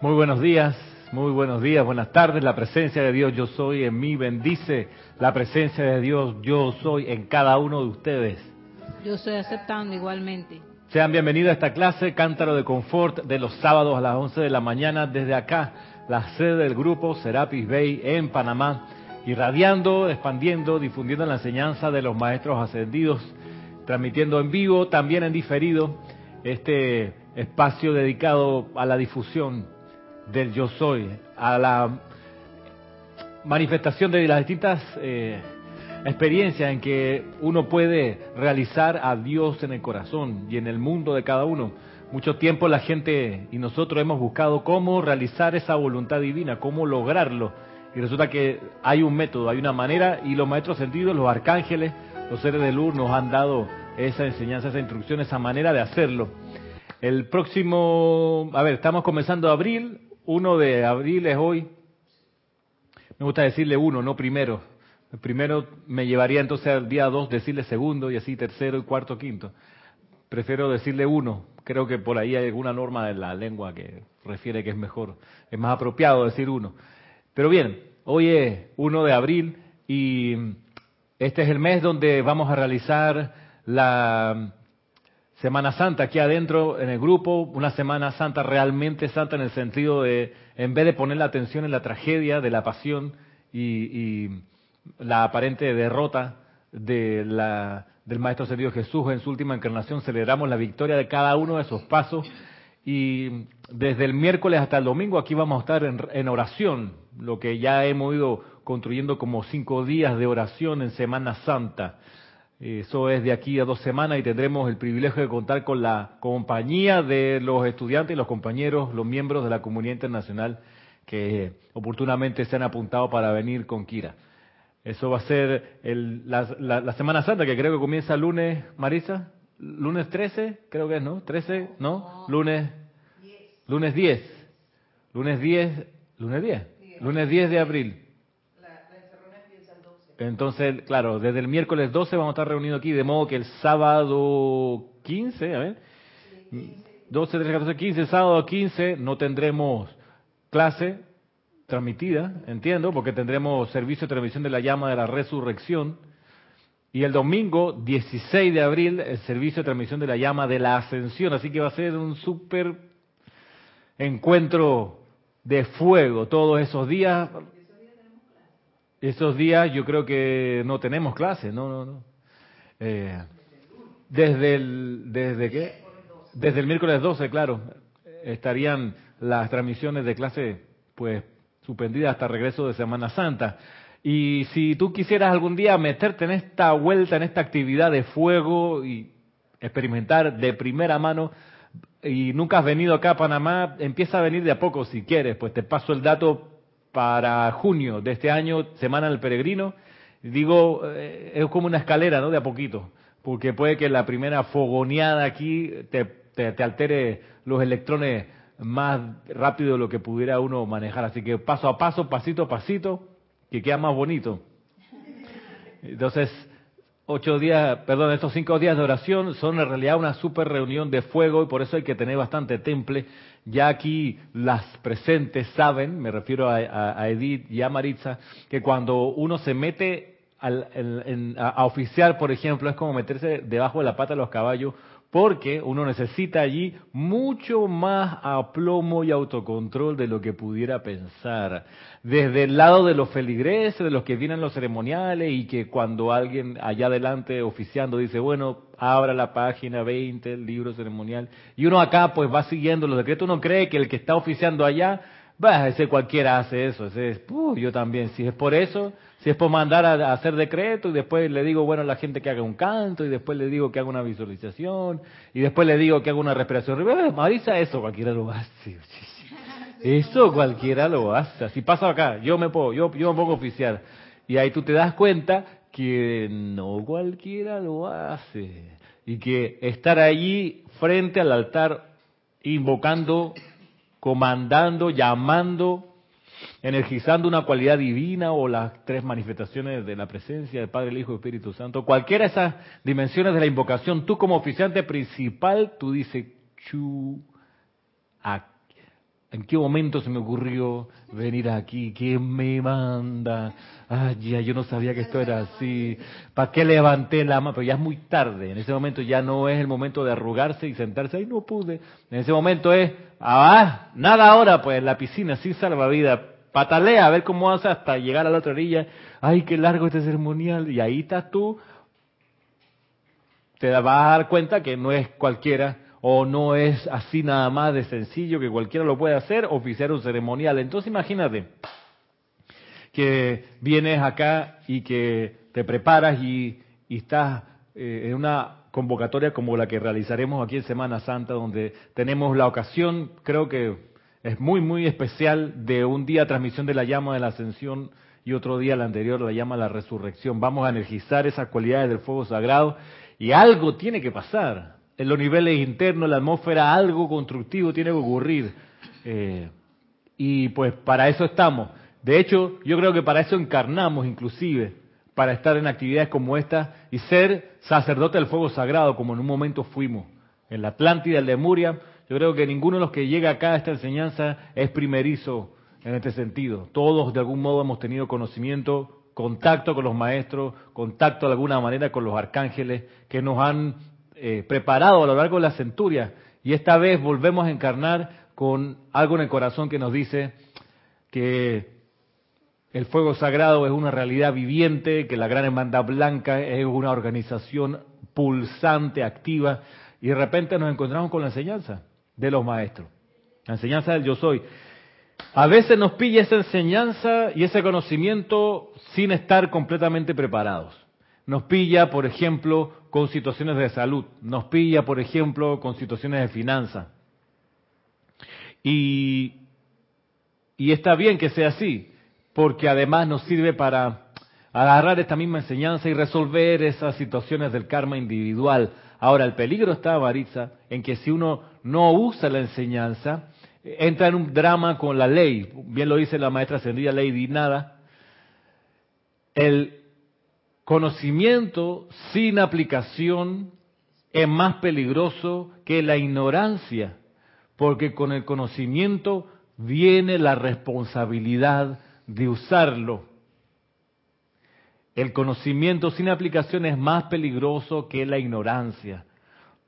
Muy buenos días, muy buenos días, buenas tardes. La presencia de Dios yo soy en mí, bendice la presencia de Dios yo soy en cada uno de ustedes. Yo estoy aceptando igualmente. Sean bienvenidos a esta clase Cántaro de Confort de los sábados a las 11 de la mañana desde acá, la sede del grupo Serapis Bay en Panamá, irradiando, expandiendo, difundiendo la enseñanza de los maestros ascendidos, transmitiendo en vivo, también en diferido, este espacio dedicado a la difusión del yo soy, a la manifestación de las distintas eh, experiencias en que uno puede realizar a Dios en el corazón y en el mundo de cada uno. Mucho tiempo la gente y nosotros hemos buscado cómo realizar esa voluntad divina, cómo lograrlo. Y resulta que hay un método, hay una manera, y los maestros sentidos, los arcángeles, los seres de luz nos han dado esa enseñanza, esa instrucción, esa manera de hacerlo. El próximo, a ver, estamos comenzando abril, 1 de abril es hoy. Me gusta decirle uno, no primero. El primero me llevaría entonces al día 2 decirle segundo y así tercero y cuarto, quinto. Prefiero decirle uno. Creo que por ahí hay alguna norma de la lengua que refiere que es mejor, es más apropiado decir uno. Pero bien, hoy es 1 de abril y este es el mes donde vamos a realizar la Semana Santa aquí adentro en el grupo, una Semana Santa realmente santa en el sentido de, en vez de poner la atención en la tragedia de la pasión y, la aparente derrota de la, del Maestro Señor Jesús en su última encarnación, celebramos la victoria de cada uno de esos pasos y desde el miércoles hasta el domingo aquí vamos a estar en, en oración, lo que ya hemos ido construyendo como cinco días de oración en Semana Santa. Eso es de aquí a dos semanas y tendremos el privilegio de contar con la compañía de los estudiantes y los compañeros, los miembros de la comunidad internacional que oportunamente se han apuntado para venir con Kira. Eso va a ser la, Semana Santa, que creo que comienza el lunes, Marisa. Lunes 13, creo que es, ¿no? 13, ¿no? Lunes, lunes 10. Lunes 10, lunes 10. Lunes 10 de abril. Entonces, claro, desde el miércoles 12 vamos a estar reunidos aquí, de modo que el sábado 15, a ver, 12, 13, 14, 15, sábado 15 no tendremos clase transmitida, entiendo, porque tendremos servicio de transmisión de la llama de la resurrección. Y el domingo 16 de abril, el servicio de transmisión de la llama de la ascensión. Así que va a ser un súper encuentro de fuego todos esos días. Esos días yo creo que no tenemos clase, no, no, no. Eh, desde el, desde qué? Desde el miércoles 12, claro, estarían las transmisiones de clase, pues, suspendidas hasta regreso de Semana Santa. Y si tú quisieras algún día meterte en esta vuelta, en esta actividad de fuego y experimentar de primera mano, y nunca has venido acá a Panamá, empieza a venir de a poco si quieres, pues te paso el dato para junio de este año, Semana del Peregrino. Digo, eh, es como una escalera, ¿no? De a poquito, porque puede que la primera fogoneada aquí te, te, altere los electrones más rápido de lo que pudiera uno manejar. Así que paso a paso, pasito a pasito, que queda más bonito. Entonces, ocho días, perdón, estos cinco días de oración son en realidad una super reunión de fuego y por eso hay que tener bastante temple. Ya aquí las presentes saben, me refiero a, Edith y a Maritza, que cuando uno se mete al, a oficiar, por ejemplo, es como meterse debajo de la pata de los caballos porque uno necesita allí mucho más aplomo y autocontrol de lo que pudiera pensar. Desde el lado de los feligreses, de los que vienen los ceremoniales y que cuando alguien allá adelante oficiando dice, bueno, abra la página 20, el libro ceremonial, y uno acá pues va siguiendo los decretos, uno cree que el que está oficiando allá, bah, ese cualquiera hace eso, ese es, yo también, si es por eso, si es por mandar a, hacer decreto y después le digo, bueno, a la gente que haga un canto y después le digo que haga una visualización y después le digo que haga una respiración. Marisa, eso cualquiera lo hace. Eso cualquiera lo hace. Si pasa acá, yo me puedo, yo, yo me pongo oficial. Y ahí tú te das cuenta que no cualquiera lo hace. Y que estar allí frente al altar, invocando, comandando, llamando, energizando una cualidad divina o las tres manifestaciones de la presencia del Padre, el Hijo y el Espíritu Santo, cualquiera de esas dimensiones de la invocación, tú como oficiante principal, tú dices, chu, ¿En qué momento se me ocurrió venir aquí? ¿Quién me manda? Ay, ya, yo no sabía que esto era así. ¿Para qué levanté la mano? Pero ya es muy tarde. En ese momento ya no es el momento de arrugarse y sentarse. Ay, no pude. En ese momento es, ah, nada ahora, pues la piscina, sí vida. Patalea a ver cómo hace hasta llegar a la otra orilla. Ay, qué largo este ceremonial. Y ahí estás tú. Te vas a dar cuenta que no es cualquiera o no es así nada más de sencillo que cualquiera lo puede hacer, oficiar un ceremonial. Entonces imagínate que vienes acá y que te preparas y, estás eh, en una convocatoria como la que realizaremos aquí en Semana Santa, donde tenemos la ocasión, creo que es muy, muy especial, de un día transmisión de la llama de la ascensión y otro día, el anterior, la llama de la resurrección. Vamos a energizar esas cualidades del fuego sagrado y algo tiene que pasar en los niveles internos, en la atmósfera, algo constructivo tiene que ocurrir. Eh, y pues para eso estamos. De hecho, yo creo que para eso encarnamos inclusive, para estar en actividades como esta y ser sacerdote del fuego sagrado, como en un momento fuimos. En la Atlántida, en Lemuria, yo creo que ninguno de los que llega acá a esta enseñanza es primerizo en este sentido. Todos de algún modo hemos tenido conocimiento, contacto con los maestros, contacto de alguna manera con los arcángeles que nos han eh, preparado a lo largo de la centuria. Y esta vez volvemos a encarnar con algo en el corazón que nos dice que el fuego sagrado es una realidad viviente, que la Gran Hermandad Blanca es una organización pulsante, activa, y de repente nos encontramos con la enseñanza de los maestros, la enseñanza del yo soy. A veces nos pilla esa enseñanza y ese conocimiento sin estar completamente preparados. Nos pilla, por ejemplo, con situaciones de salud, nos pilla, por ejemplo, con situaciones de finanzas. Y, y está bien que sea así, porque además nos sirve para agarrar esta misma enseñanza y resolver esas situaciones del karma individual. Ahora, el peligro está, Maritza, en que si uno no usa la enseñanza, entra en un drama con la ley. Bien lo dice la maestra ascendida Lady Nada. El Conocimiento sin aplicación es más peligroso que la ignorancia, porque con el conocimiento viene la responsabilidad de usarlo. El conocimiento sin aplicación es más peligroso que la ignorancia,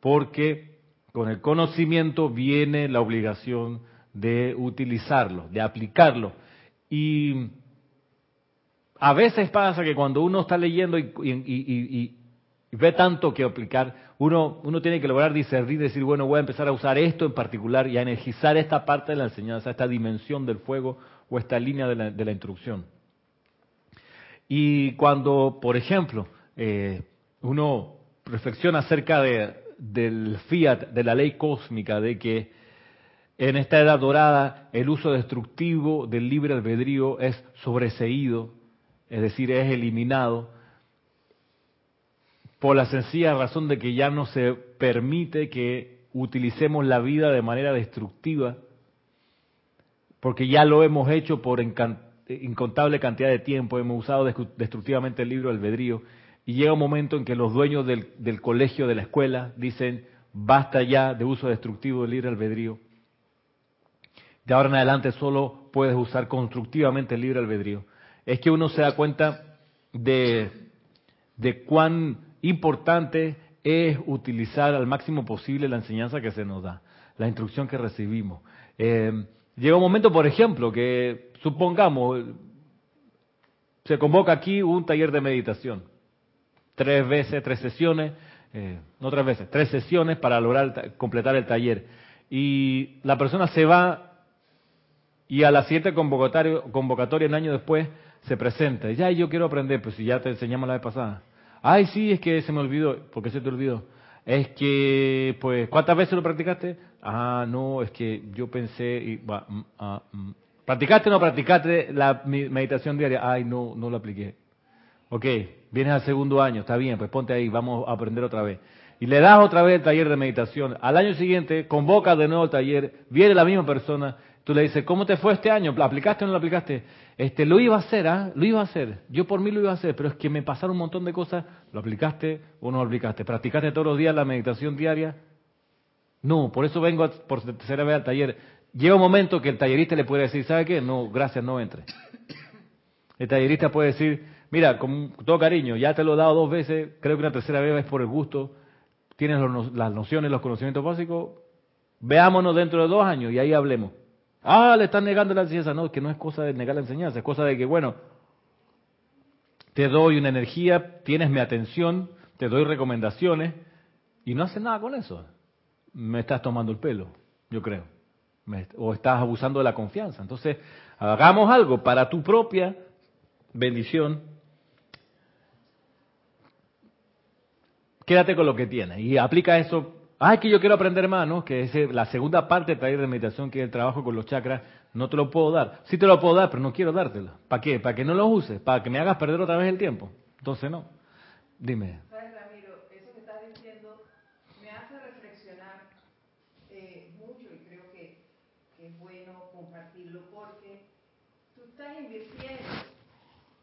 porque con el conocimiento viene la obligación de utilizarlo, de aplicarlo. Y a veces pasa que cuando uno está leyendo y, ve tanto que aplicar, uno, uno tiene que lograr discernir decir, bueno, voy a empezar a usar esto en particular y a energizar esta parte de la enseñanza, esta dimensión del fuego o esta línea de la, de instrucción. Y cuando, por ejemplo, eh, uno reflexiona acerca de, del fiat, de la ley cósmica, de que en esta edad dorada el uso destructivo del libre albedrío es sobreseído es decir, es eliminado por la sencilla razón de que ya no se permite que utilicemos la vida de manera destructiva, porque ya lo hemos hecho por incontable cantidad de tiempo, hemos usado destructivamente el libro albedrío, y llega un momento en que los dueños del, del colegio, de la escuela, dicen, basta ya de uso destructivo del libre albedrío. De ahora en adelante solo puedes usar constructivamente el libre albedrío es que uno se da cuenta de, cuán importante es utilizar al máximo posible la enseñanza que se nos da, la instrucción que recibimos. Eh, llega un momento, por ejemplo, que supongamos, se convoca aquí un taller de meditación, tres veces, tres sesiones, eh, no tres veces, tres sesiones para lograr completar el taller. Y la persona se va y a la siguiente convocatoria, convocatoria un año después se presenta. Ya, yo quiero aprender, pues si ya te enseñamos la vez pasada. Ay, sí, es que se me olvidó. ¿Por qué se te olvidó? Es que, pues, ¿cuántas veces lo practicaste? Ah, no, es que yo pensé, mm, ah, mm. ¿practicaste o no practicaste la meditación diaria? Ay, no, no lo apliqué. Ok, vienes al segundo año, está bien, pues ponte ahí, vamos a aprender otra vez. Y le das otra vez el taller de meditación. Al año siguiente, convoca de nuevo el taller, viene la misma persona, tú le dices, ¿cómo te fue este año? ¿Lo aplicaste o no lo aplicaste? Este, lo iba a hacer, ¿ah? Lo iba a hacer. Yo por mí lo iba a hacer, pero es que me pasaron un montón de cosas. ¿Lo aplicaste o no lo aplicaste? ¿Practicaste todos los días la meditación diaria? No, por eso vengo por tercera vez al taller. Llega un momento que el tallerista le puede decir, ¿sabe qué? No, gracias, no entre. El tallerista puede decir, mira, con todo cariño, ya te lo he dado dos veces, creo que una tercera vez es por el gusto, tienes las nociones, los conocimientos básicos, veámonos dentro de dos años y ahí hablemos. Ah, le están negando la enseñanza. No, que no es cosa de negar la enseñanza, es cosa de que, bueno, te doy una energía, tienes mi atención, te doy recomendaciones y no haces nada con eso. Me estás tomando el pelo, yo creo. o estás abusando de la confianza. Entonces, hagamos algo para tu propia bendición. Quédate con lo que tienes y aplica eso Ah, es que yo quiero aprender más, ¿no? Que es la segunda parte de taller de meditación, que es el trabajo con los chakras, no te lo puedo dar. Sí te lo puedo dar, pero no quiero dártelo. ¿Para qué? ¿Para que no lo uses? ¿Para que me hagas perder otra vez el tiempo? Entonces no. Dime. ¿Sabes, Ramiro? Eso que estás diciendo me hace reflexionar eh, mucho y creo que, que, es bueno compartirlo porque tú estás invirtiendo,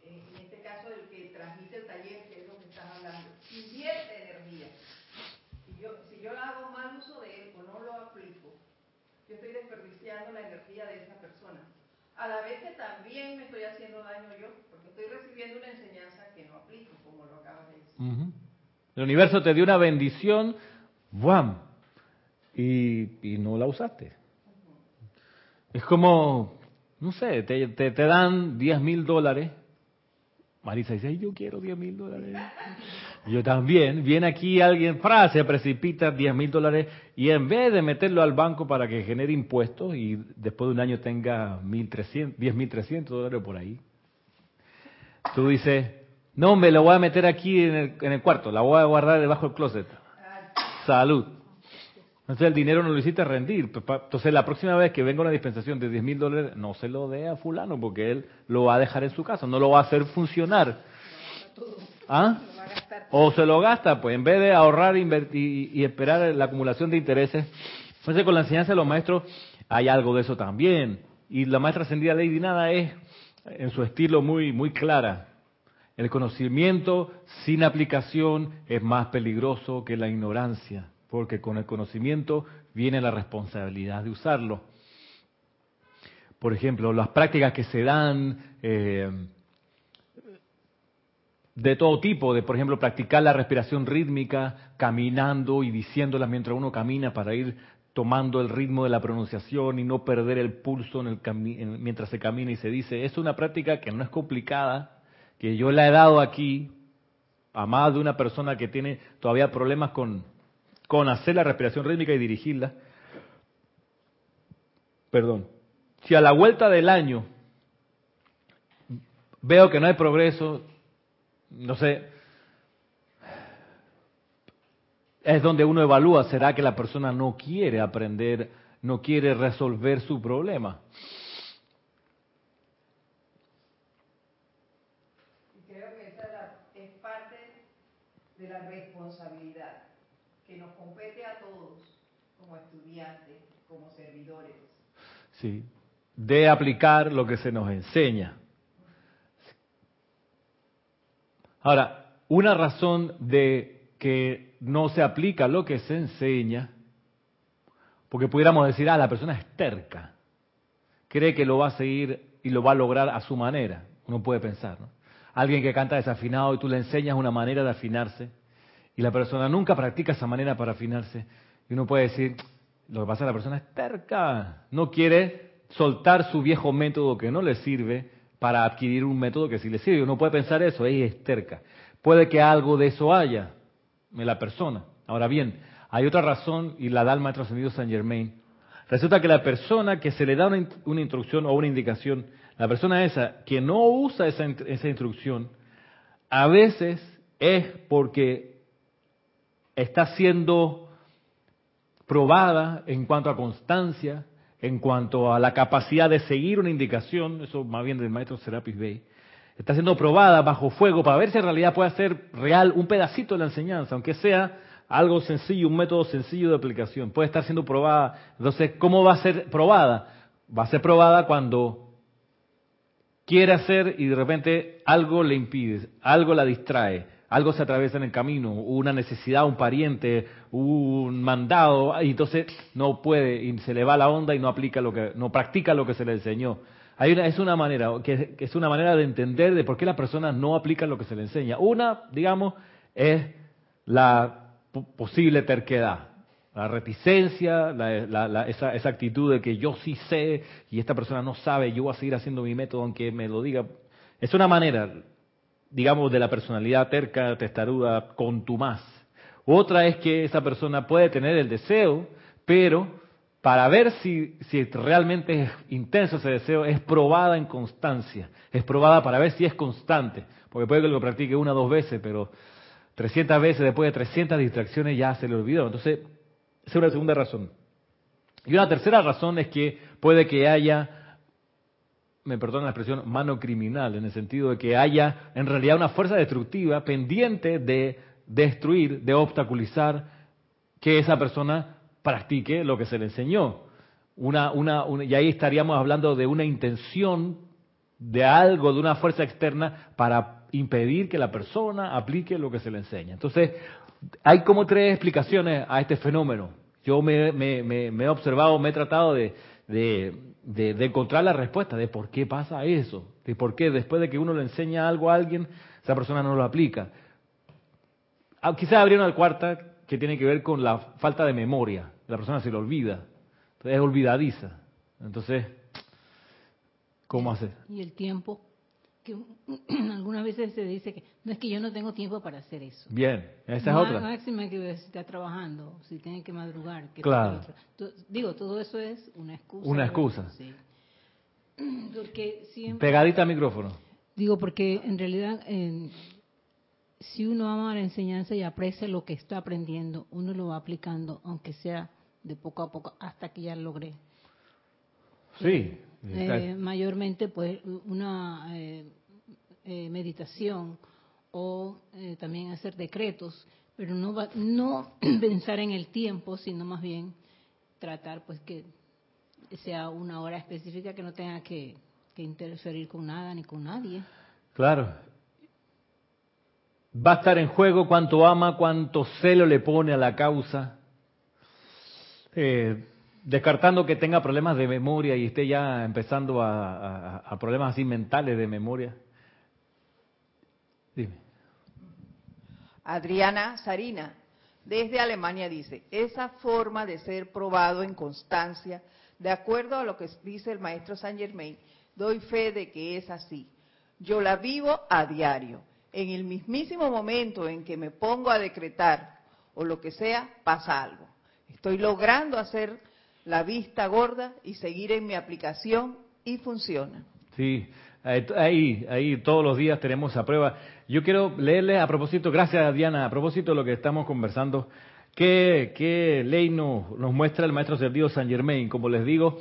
en este caso el que transmite el taller, que es lo que estás hablando, invierte energía yo hago mal uso de él o no lo aplico, yo estoy desperdiciando la energía de esa persona. A la vez que también me estoy haciendo daño yo, porque estoy recibiendo una enseñanza que no aplico, como lo acabas de decir. El universo te dio una bendición, ¡buam! Y, y no la usaste. Es como, no sé, te, te, te dan 10 mil dólares. Marisa dice, yo quiero 10 mil dólares. Yo también. Viene aquí alguien, fra, se precipita 10 mil dólares y en vez de meterlo al banco para que genere impuestos y después de un año tenga 10.300 dólares por ahí, tú dices, no, me lo voy a meter aquí en el, en el cuarto, la voy a guardar debajo del closet. Salud. Entonces el dinero no lo hiciste rendir. Entonces la próxima vez que venga una dispensación de 10 mil dólares, no se lo dé a fulano porque él lo va a dejar en su casa, no lo va a hacer funcionar. ¿Ah? O se lo gasta, pues en vez de ahorrar invertir, y esperar la acumulación de intereses. Entonces con la enseñanza de los maestros hay algo de eso también. Y la maestra ascendida Lady Nada es, en su estilo, muy, muy clara. El conocimiento sin aplicación es más peligroso que la ignorancia, porque con el conocimiento viene la responsabilidad de usarlo. Por ejemplo, las prácticas que se dan, eh, de todo tipo, de por ejemplo practicar la respiración rítmica, caminando y diciéndola mientras uno camina para ir tomando el ritmo de la pronunciación y no perder el pulso en el mientras se camina y se dice. Es una práctica que no es complicada, que yo la he dado aquí a más de una persona que tiene todavía problemas con, con hacer la respiración rítmica y dirigirla. Perdón. Si a la vuelta del año veo que no hay progreso, no sé, es donde uno evalúa, ¿será que la persona no quiere aprender, no quiere resolver su problema? Creo que esa es parte de la responsabilidad que nos compete a todos como estudiantes, como servidores. Sí, de aplicar lo que se nos enseña. Ahora, una razón de que no se aplica lo que se enseña, porque pudiéramos decir, ah, la persona es terca, cree que lo va a seguir y lo va a lograr a su manera. Uno puede pensar, ¿no? Alguien que canta desafinado y tú le enseñas una manera de afinarse y la persona nunca practica esa manera para afinarse y uno puede decir, lo que pasa es que la persona es terca, no quiere soltar su viejo método que no le sirve para adquirir un método que sí le sirve. Uno puede pensar eso, ella es terca. Puede que algo de eso haya en la persona. Ahora bien, hay otra razón y la da el maestro ascendido San Germain. Resulta que la persona que se le da una, instrucción o una indicación, la persona esa que no usa esa, esa instrucción, a veces es porque está siendo probada en cuanto a constancia, en cuanto a la capacidad de seguir una indicación, eso más bien del maestro Serapis Bey, está siendo probada bajo fuego para ver si en realidad puede ser real un pedacito de la enseñanza, aunque sea algo sencillo, un método sencillo de aplicación. Puede estar siendo probada. Entonces, ¿cómo va a ser probada? Va a ser probada cuando quiere hacer y de repente algo le impide, algo la distrae, algo se atraviesa en el camino, una necesidad, un pariente, un mandado, y entonces no puede, y se le va la onda y no aplica lo que, no practica lo que se le enseñó. Hay una, es una manera, que, es una manera de entender de por qué las personas no aplican lo que se le enseña. Una, digamos, es la posible terquedad, la reticencia, esa, esa, actitud de que yo sí sé y esta persona no sabe, yo voy a seguir haciendo mi método aunque me lo diga. Es una manera, digamos, de la personalidad terca, testaruda, contumaz. Otra es que esa persona puede tener el deseo, pero para ver si, si realmente es intenso ese deseo, es probada en constancia, es probada para ver si es constante, porque puede que lo practique una o dos veces, pero 300 veces después de 300 distracciones ya se le olvidó. Entonces, es una segunda razón. Y una tercera razón es que puede que haya, me perdonan la expresión, mano criminal, en el sentido de que haya en realidad una fuerza destructiva pendiente de destruir, de obstaculizar que esa persona practique lo que se le enseñó. Una, una, y ahí estaríamos hablando de una intención de algo, de una fuerza externa para impedir que la persona aplique lo que se le enseña. Entonces, hay como tres explicaciones a este fenómeno. Yo me, he observado, me he tratado de, encontrar la respuesta de por qué pasa eso, de por qué después de que uno le enseña algo a alguien, esa persona no lo aplica. Ah, quizás habría una cuarta que tiene que ver con la falta de memoria. La persona se lo olvida, es olvidadiza. Entonces, ¿cómo hacer? Y el tiempo que algunas veces se dice que no es que yo no tengo tiempo para hacer eso. Bien, esa es otra. Máxima que está trabajando, si tiene que madrugar. Que claro. Digo, todo eso es una excusa. Una excusa. Sí. Porque Pegadita al micrófono. Digo, porque en realidad, si uno ama la enseñanza y aprecia lo que está aprendiendo, uno lo va aplicando, aunque sea de poco a poco, hasta que ya logre. Sí, eh, mayormente pues una eh, eh, meditación o también hacer decretos, pero no no pensar en el tiempo, sino más bien tratar pues que sea una hora específica que no tenga que, interferir con nada ni con nadie. Claro. Va a estar en juego cuánto ama, cuánto celo le pone a la causa. Eh, descartando que tenga problemas de memoria y esté ya empezando a, problemas así mentales de memoria. Dime. Adriana Sarina, desde Alemania, dice, esa forma de ser probado en constancia, de acuerdo a lo que dice el maestro Saint Germain, doy fe de que es así. Yo la vivo a diario. En el mismísimo momento en que me pongo a decretar o lo que sea, pasa algo. Estoy logrando hacer la vista gorda y seguir en mi aplicación y funciona. Sí, ahí, ahí todos los días tenemos esa prueba. Yo quiero leerle a propósito, gracias Diana, a propósito de lo que estamos conversando, qué, ley nos, nos muestra el maestro Sergio San Germain. Como les digo,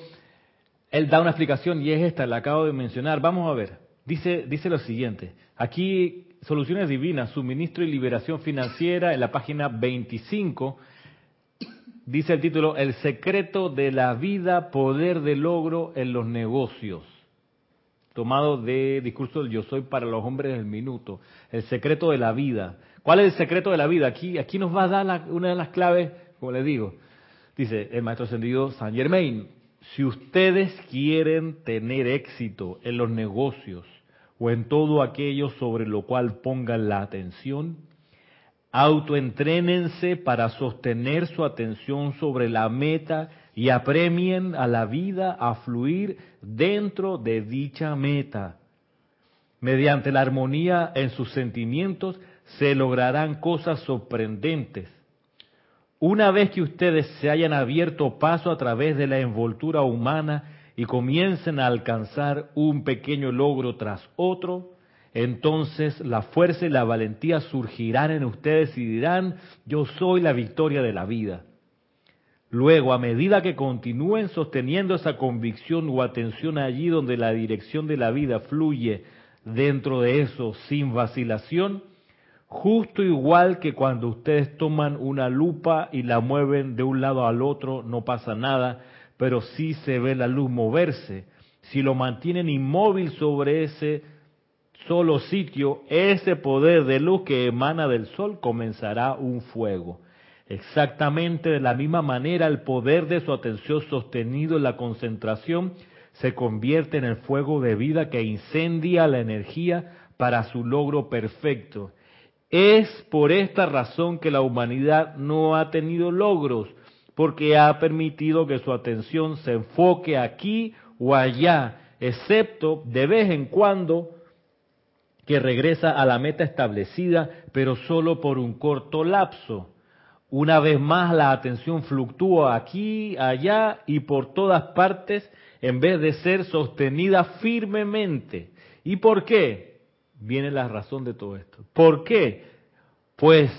él da una explicación y es esta, la acabo de mencionar. Vamos a ver, dice, dice lo siguiente, aquí Soluciones Divinas, Suministro y Liberación Financiera, en la página 25 dice el título, El secreto de la vida, poder de logro en los negocios. Tomado de discurso del Yo Soy para los hombres del minuto. El secreto de la vida. ¿Cuál es el secreto de la vida? Aquí, aquí nos va a dar una de las claves, como les digo. Dice el maestro ascendido San Germain, si ustedes quieren tener éxito en los negocios o en todo aquello sobre lo cual pongan la atención, Autoentrénense para sostener su atención sobre la meta y apremien a la vida a fluir dentro de dicha meta. Mediante la armonía en sus sentimientos se lograrán cosas sorprendentes. Una vez que ustedes se hayan abierto paso a través de la envoltura humana y comiencen a alcanzar un pequeño logro tras otro, entonces la fuerza y la valentía surgirán en ustedes y dirán, yo soy la victoria de la vida. Luego, a medida que continúen sosteniendo esa convicción o atención allí donde la dirección de la vida fluye dentro de eso sin vacilación, justo igual que cuando ustedes toman una lupa y la mueven de un lado al otro, no pasa nada, pero sí se ve la luz moverse. Si lo mantienen inmóvil sobre ese solo sitio, ese poder de luz que emana del sol comenzará un fuego. Exactamente de la misma manera, el poder de su atención sostenido en la concentración se convierte en el fuego de vida que incendia la energía para su logro perfecto. Es por esta razón que la humanidad no ha tenido logros, porque ha permitido que su atención se enfoque aquí o allá, excepto de vez en cuando que regresa a la meta establecida, pero solo por un corto lapso. Una vez más la atención fluctúa aquí, allá y por todas partes en vez de ser sostenida firmemente. ¿Y por qué? Viene la razón de todo esto. ¿Por qué? Pues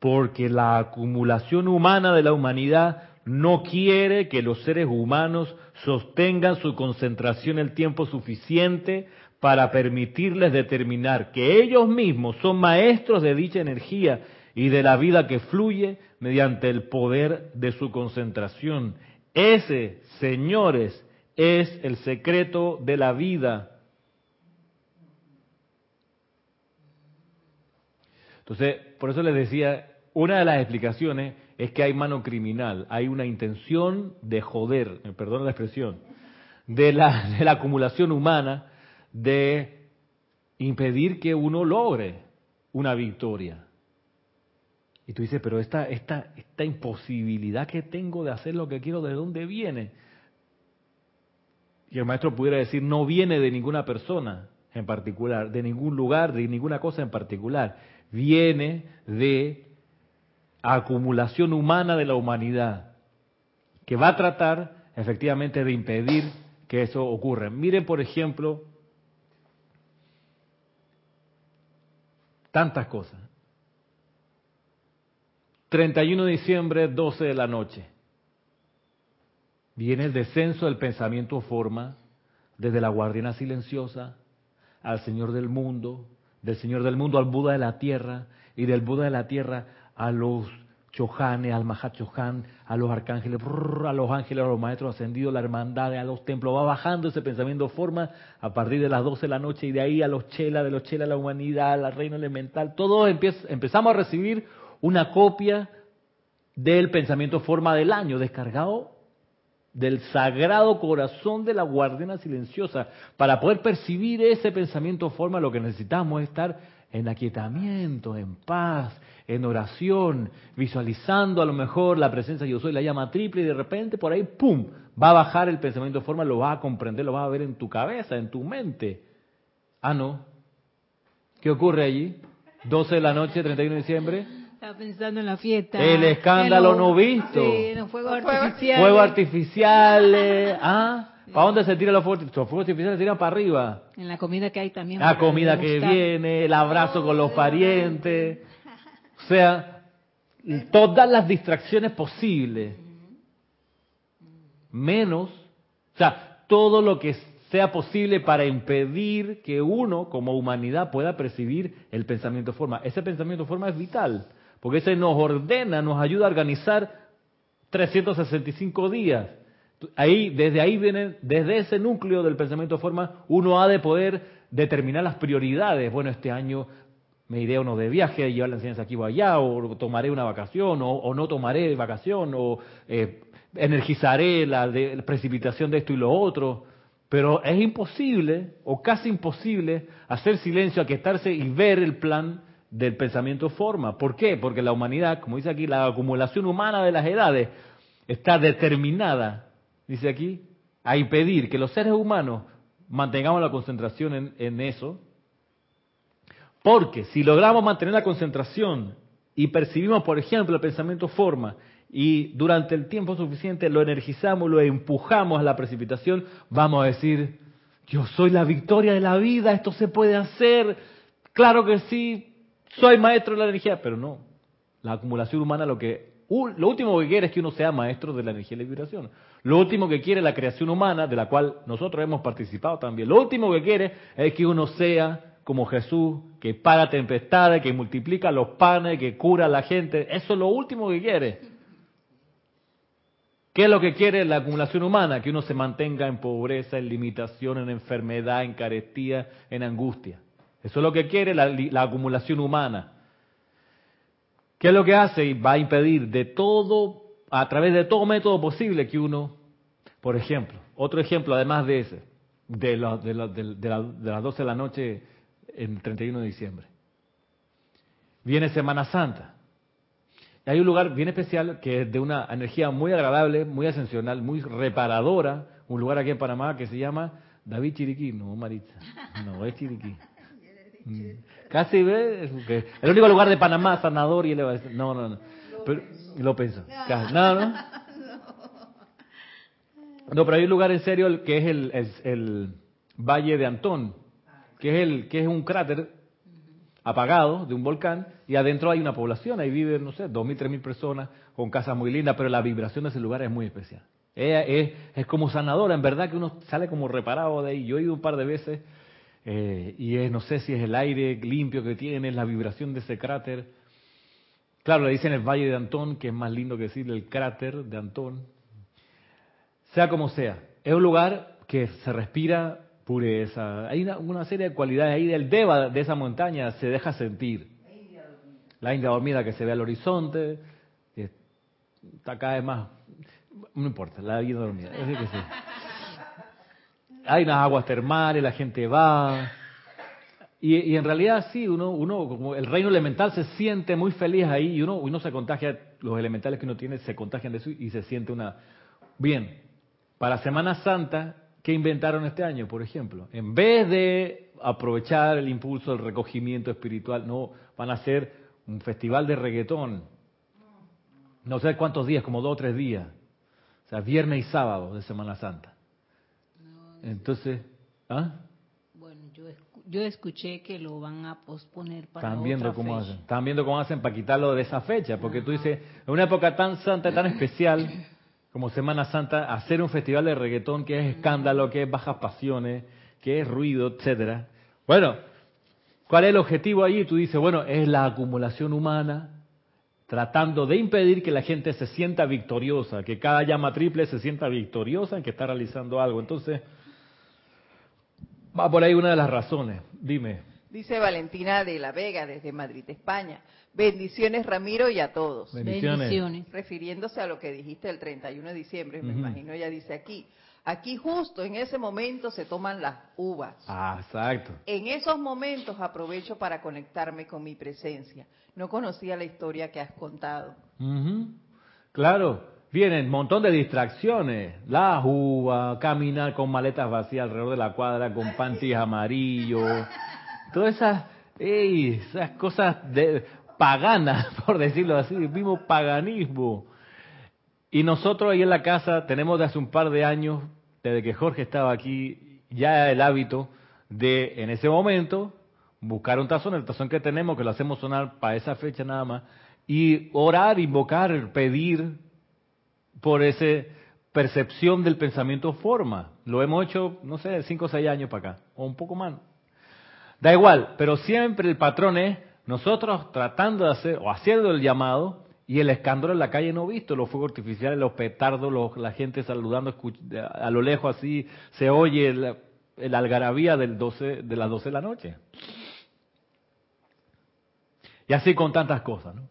porque la acumulación humana de la humanidad no quiere que los seres humanos sostengan su concentración el tiempo suficiente para permitirles determinar que ellos mismos son maestros de dicha energía y de la vida que fluye mediante el poder de su concentración. Ese, señores, es el secreto de la vida. Entonces, por eso les decía, una de las explicaciones es que hay mano criminal, hay una intención de joder, me perdona la expresión, de la, acumulación humana, de impedir que uno logre una victoria. Y tú dices, pero esta, esta imposibilidad que tengo de hacer lo que quiero, ¿de dónde viene? Y el maestro pudiera decir, no viene de ninguna persona en particular, de ningún lugar, de ninguna cosa en particular. Viene de acumulación humana de la humanidad, que va a tratar efectivamente de impedir que eso ocurra. Miren, por ejemplo, tantas cosas. 31 de diciembre, 12 de la noche. Viene el descenso del pensamiento forma desde la guardiana silenciosa al Señor del mundo, del Señor del mundo al Buda de la tierra y del Buda de la tierra a los Chohanes, al Mahachohan, a los arcángeles, a los ángeles, a los maestros ascendidos, la hermandad, a los templos. Va bajando ese pensamiento forma a partir de las 12 de la noche y de ahí a los chelas, de los chelas a la humanidad, al reino elemental. Todos empezamos a recibir una copia del pensamiento forma del año, descargado del sagrado corazón de la guardiana silenciosa. Para poder percibir ese pensamiento forma, lo que necesitamos es estar en aquietamiento, en paz, en oración, visualizando a lo mejor la presencia yo soy, la llama triple, y de repente por ahí, ¡pum!, va a bajar el pensamiento forma, lo vas a comprender, lo vas a ver en tu cabeza, en tu mente. Ah, no. ¿Qué ocurre allí? 12 de la noche, 31 de diciembre. Estaba pensando en la fiesta. El escándalo no visto. Sí, en los fuegos artificiales. Fuegos artificiales. ¿Ah? ¿Para dónde se tiran los fuegos artificiales? Los fuegos artificiales se tiran para arriba. En la comida que hay también. La comida que viene, el abrazo con los parientes. O sea, todas las distracciones posibles. Menos, o sea, todo lo que sea posible para impedir que uno como humanidad pueda percibir el pensamiento forma. Ese pensamiento forma es vital porque ese nos ordena, nos ayuda a organizar 365 días. Ahí, desde ahí viene, desde ese núcleo del pensamiento de forma, uno ha de poder determinar las prioridades. Bueno, este año me iré uno de viaje, llevar la enseñanza aquí o allá, o tomaré una vacación, o, no tomaré vacación, o eh, energizaré la, la precipitación de esto y lo otro. Pero es imposible, o casi imposible, hacer silencio, aquietarse y ver el plan del pensamiento forma. ¿Por qué? Porque la humanidad, como dice aquí, la acumulación humana de las edades está determinada, dice aquí, a impedir que los seres humanos mantengamos la concentración en, en eso. Porque si logramos mantener la concentración y percibimos, por ejemplo, el pensamiento forma, y durante el tiempo suficiente lo energizamos, lo empujamos a la precipitación, vamos a decir, yo soy la victoria de la vida, esto se puede hacer, claro que sí, soy maestro de la energía, pero no. La acumulación humana lo que lo último que quiere es que uno sea maestro de la energía y la vibración. Lo último que quiere la creación humana, de la cual nosotros hemos participado también, lo último que quiere es que uno sea como Jesús, que para tempestades, que multiplica los panes, que cura a la gente. Eso es lo último que quiere. ¿Qué es lo que quiere la acumulación humana? Que uno se mantenga en pobreza, en limitación, en enfermedad, en carestía, en angustia. Eso es lo que quiere la, la acumulación humana. ¿Qué es lo que hace? Y va a impedir de todo, a través de todo método posible que uno, por ejemplo, otro ejemplo además de ese, de, de, de, las 12 de la noche el 31 de diciembre. Viene Semana Santa. hay un lugar bien especial que es de una energía muy agradable, muy ascensional, muy reparadora, un lugar aquí en Panamá que se llama David Chiriquí, no Maritza, no es Chiriquí. Mm. Casi ve, el único lugar de Panamá sanador y decir, no, no, no, pero, lo pensó, no, no, no, pero hay un lugar en serio que es el, el, Valle de Antón, que es, el, que es un cráter apagado de un volcán y adentro hay una población, ahí viven, no sé, dos mil, tres mil personas con casas muy lindas, pero la vibración de ese lugar es muy especial. Es, es, como sanadora, en verdad que uno sale como reparado de ahí. Yo he ido un par de veces eh, y es, no sé si es el aire limpio que tiene, la vibración de ese cráter. Claro, le dicen el Valle de Antón, que es más lindo que decir el cráter de Antón, sea como sea, es un lugar que se respira pureza. Hay una, serie de cualidades ahí del Deva de esa montaña, se deja sentir. La India dormida que se ve al horizonte, está cada vez más. No importa, la India dormida. Hay unas aguas termales, la gente va. Y, en realidad sí, uno, uno, como el reino elemental se siente muy feliz ahí y uno se contagia, los elementales que uno tiene se contagian de eso y se siente una... Bien, para Semana Santa, ¿qué inventaron este año, por ejemplo? En vez de aprovechar el impulso del recogimiento espiritual, no, van a hacer un festival de reggaetón. No sé cuántos días, como dos o tres días. O sea, viernes y sábado de Semana Santa. Entonces, ¿ah? Bueno, yo, yo escuché que lo van a posponer para Están viendo cómo hacen. Están viendo cómo hacen para quitarlo de esa fecha, porque tú dices, en una época tan santa, tan especial, como Semana Santa, hacer un festival de reggaetón que es escándalo, que es bajas pasiones, que es ruido, etcétera. Bueno, ¿cuál es el objetivo allí? Tú dices, bueno, es la acumulación humana tratando de impedir que la gente se sienta victoriosa, que cada llama triple se sienta victoriosa en que está realizando algo. Entonces, va por ahí una de las razones. Dime. Dice Valentina de la Vega desde Madrid, España. Bendiciones, Ramiro, y a todos. Bendiciones. Refiriéndose a lo que dijiste el 31 de diciembre, me imagino ella dice aquí. Aquí justo en ese momento se toman las uvas. Ah, exacto. En esos momentos aprovecho para conectarme con mi presencia. No conocía la historia que has contado. Claro, vienen un montón de distracciones. Las uvas, caminar con maletas vacías alrededor de la cuadra con panties amarillos. Todas esas, cosas de, pagana, por decirlo así, el mismo paganismo. Y nosotros ahí en la casa tenemos de hace un par de años, desde que Jorge estaba aquí, ya el hábito de, en ese momento, buscar un tazón, el tazón que tenemos, que lo hacemos sonar para esa fecha nada más, y orar, invocar, pedir por esa percepción del pensamiento forma. Lo hemos hecho, no sé, cinco o seis años para acá, o un poco más. Da igual, pero siempre el patrón es nosotros tratando de hacer o haciendo el llamado y el escándalo en la calle no visto, los fuegos artificiales, los petardos, la gente saludando a lo lejos así, se oye el, algarabía del 12, de las 12 de la noche. Y así con tantas cosas, ¿no?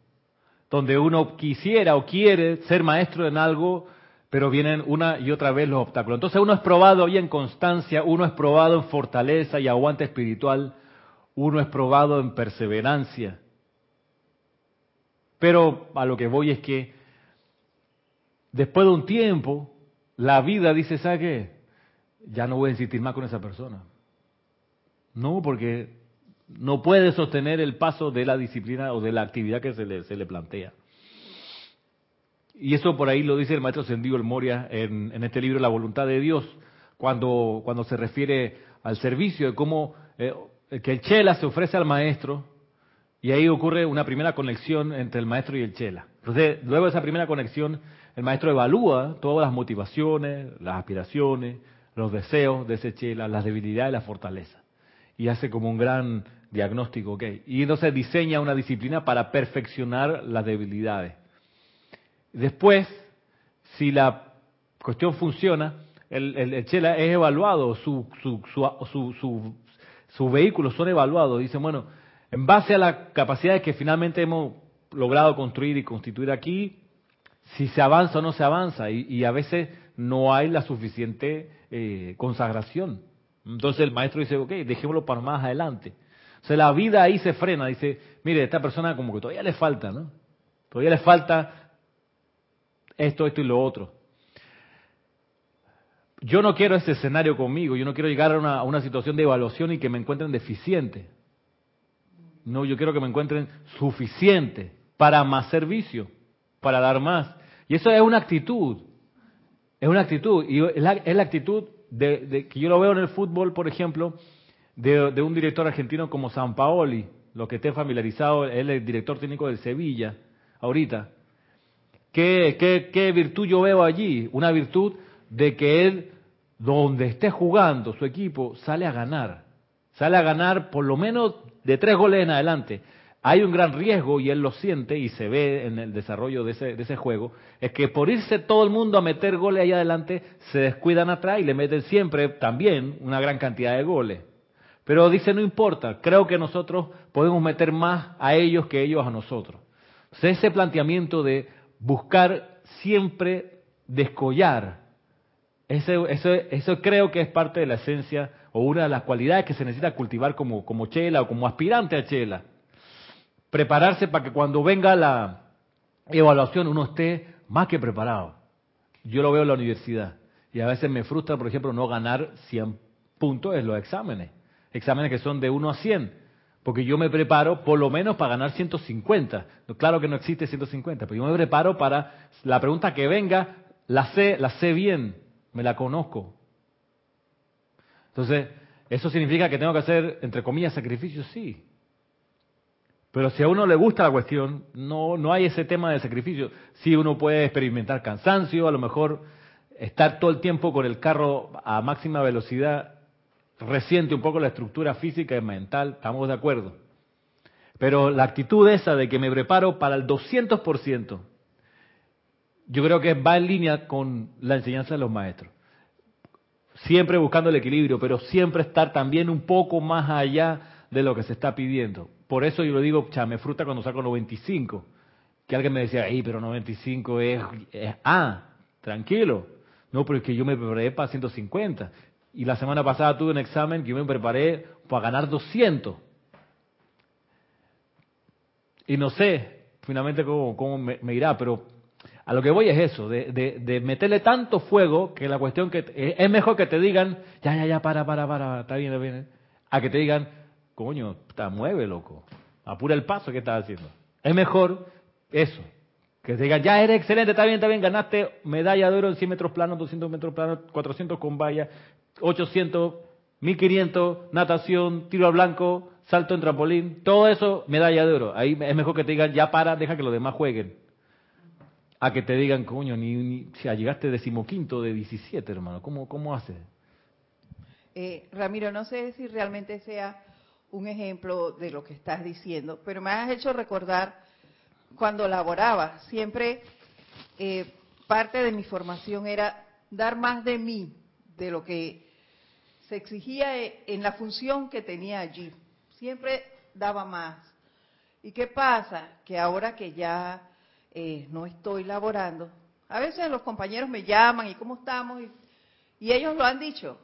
Donde uno quisiera o quiere ser maestro en algo, pero vienen una y otra vez los obstáculos. Entonces uno es probado ahí en constancia, uno es probado en fortaleza y aguante espiritual, uno es probado en perseverancia. Pero a lo que voy es que después de un tiempo, la vida dice, ¿sabe qué? Ya no voy a insistir más con esa persona. No, porque no puede sostener el paso de la disciplina o de la actividad que se le, se le plantea. Y eso por ahí lo dice el maestro Sendido El Moria en, en, este libro La voluntad de Dios, cuando, cuando se refiere al servicio, de cómo eh, que el chela se ofrece al maestro y ahí ocurre una primera conexión entre el maestro y el chela. Entonces, luego de esa primera conexión, el maestro evalúa todas las motivaciones, las aspiraciones, los deseos de ese chela, las debilidades y la fortaleza. Y hace como un gran diagnóstico, ¿ok? Y entonces diseña una disciplina para perfeccionar las debilidades. Después, si la cuestión funciona, el, el, Chela es evaluado, su, su, su, su, sus vehículos son evaluados. Dicen, bueno, en base a las capacidades que finalmente hemos logrado construir y constituir aquí, si se avanza o no se avanza, y, a veces no hay la suficiente eh, consagración. Entonces el maestro dice, ok, dejémoslo para más adelante. O sea, la vida ahí se frena, dice, mire, esta persona como que todavía le falta, ¿no? Todavía le falta esto, esto y lo otro. Yo no quiero ese escenario conmigo, yo no quiero llegar a una, situación de evaluación y que me encuentren deficiente. No, yo quiero que me encuentren suficiente para más servicio, para dar más. Y eso es una actitud, es una actitud, y es la, actitud de, que yo lo veo en el fútbol, por ejemplo, de, un director argentino como San Paoli, lo que esté familiarizado, él es el director técnico del Sevilla, ahorita. ¿Qué, qué, qué virtud yo veo allí? Una virtud de que él, donde esté jugando su equipo, sale a ganar. Sale a ganar por lo menos de tres goles en adelante hay un gran riesgo, y él lo siente y se ve en el desarrollo de ese, de ese juego, es que por irse todo el mundo a meter goles ahí adelante, se descuidan atrás y le meten siempre también una gran cantidad de goles. Pero dice, no importa, creo que nosotros podemos meter más a ellos que ellos a nosotros. ese planteamiento de buscar siempre descollar, eso, eso, eso creo que es parte de la esencia o una de las cualidades que se necesita cultivar como, como chela o como aspirante a chela. Prepararse para que cuando venga la evaluación uno esté más que preparado. Yo lo veo en la universidad y a veces me frustra, por ejemplo, no ganar 100 puntos en los exámenes, exámenes que son de 1 a 100, porque yo me preparo por lo menos para ganar 150. Claro que no existe 150, pero yo me preparo para la pregunta que venga, la sé, la sé bien, me la conozco. Entonces, ¿eso significa que tengo que hacer, entre comillas, sacrificios? Sí, pero si a uno le gusta la cuestión, no, no hay ese tema de sacrificio. Sí, uno puede experimentar cansancio, a lo mejor estar todo el tiempo con el carro a máxima velocidad resiente un poco la estructura física y mental, estamos de acuerdo. Pero la actitud esa de que me preparo para el 200%, yo creo que va en línea con la enseñanza de los maestros. Siempre buscando el equilibrio, pero siempre estar también un poco más allá de lo que se está pidiendo. Por eso yo lo digo, cha, me fruta cuando saco 95. Que alguien me decía, ay, pero 95 es, es ah, tranquilo. No, pero es que yo me preparé para 150. Y la semana pasada tuve un examen que yo me preparé para ganar 200. Y no sé finalmente cómo, me, irá, pero a lo que voy es eso, de, de, meterle tanto fuego que la cuestión que es mejor que te digan, ya, ya, ya, para, para, para, está bien, está bien, a que te digan, Coño, está mueve, loco. Apura el paso que estás haciendo. Es mejor eso. Que te digan, ya eres excelente, está bien, está bien, ganaste medalla de oro en 100 metros planos, 200 metros planos, 400 con valla, 800, 1500, natación, tiro al blanco, salto en trampolín, todo eso, medalla de oro. Ahí es mejor que te digan, ya para, deja que los demás jueguen. A que te digan, coño, ni, ni o llegaste decimoquinto de 17, hermano, ¿cómo, cómo haces? Eh, Ramiro, no sé si realmente sea un ejemplo de lo que estás diciendo, pero me has hecho recordar cuando laboraba, siempre eh, parte de mi formación era dar más de mí, de lo que se exigía e, en la función que tenía allí. Siempre daba más. ¿Y qué pasa? Que ahora que ya eh, no estoy laborando, a veces los compañeros me llaman y cómo estamos, y ellos lo han dicho,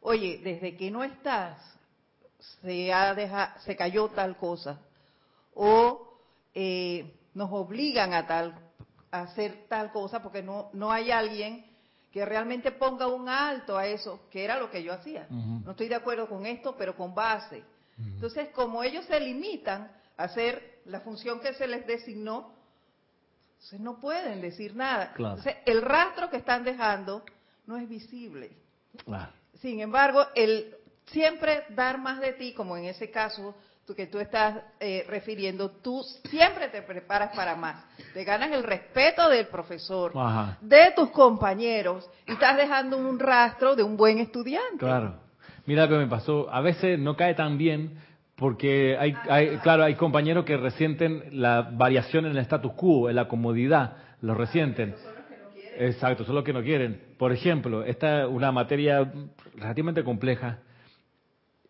oye, desde que no estás, se, ha se cayó tal cosa, o eh, nos obligan a, tal, a hacer tal cosa porque no, no hay alguien que realmente ponga un alto a eso, que era lo que yo hacía. No estoy de acuerdo con esto, pero con base. Entonces, como ellos se limitan a hacer la función que se les designó, entonces no pueden decir nada. Entonces, el rastro que están dejando no es visible. Sin embargo, el siempre dar más de ti, como en ese caso que tú estás eh, refiriendo, tú siempre te preparas para más. Te ganas el respeto del profesor, de tus compañeros, y estás dejando un rastro de un buen estudiante. Claro. Mira lo que me pasó. A veces no cae tan bien porque hay, hay, claro, hay compañeros que resienten la variación en el status quo, en la comodidad, lo resienten. Exacto, eso es lo que no quieren. Por ejemplo, esta es una materia relativamente compleja,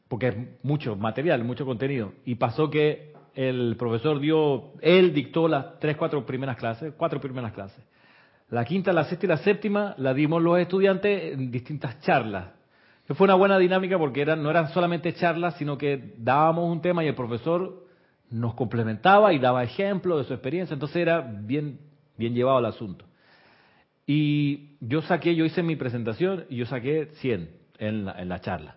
porque es mucho material, mucho contenido. Y pasó que el profesor dio, él dictó las tres, cuatro primeras clases, cuatro primeras clases. La quinta, la sexta y la séptima la dimos los estudiantes en distintas charlas. Fue una buena dinámica porque eran, no eran solamente charlas, sino que dábamos un tema y el profesor nos complementaba y daba ejemplos de su experiencia. Entonces era bien, bien llevado el asunto. Y yo saqué, yo hice mi presentación y yo saqué 100 en en la charla.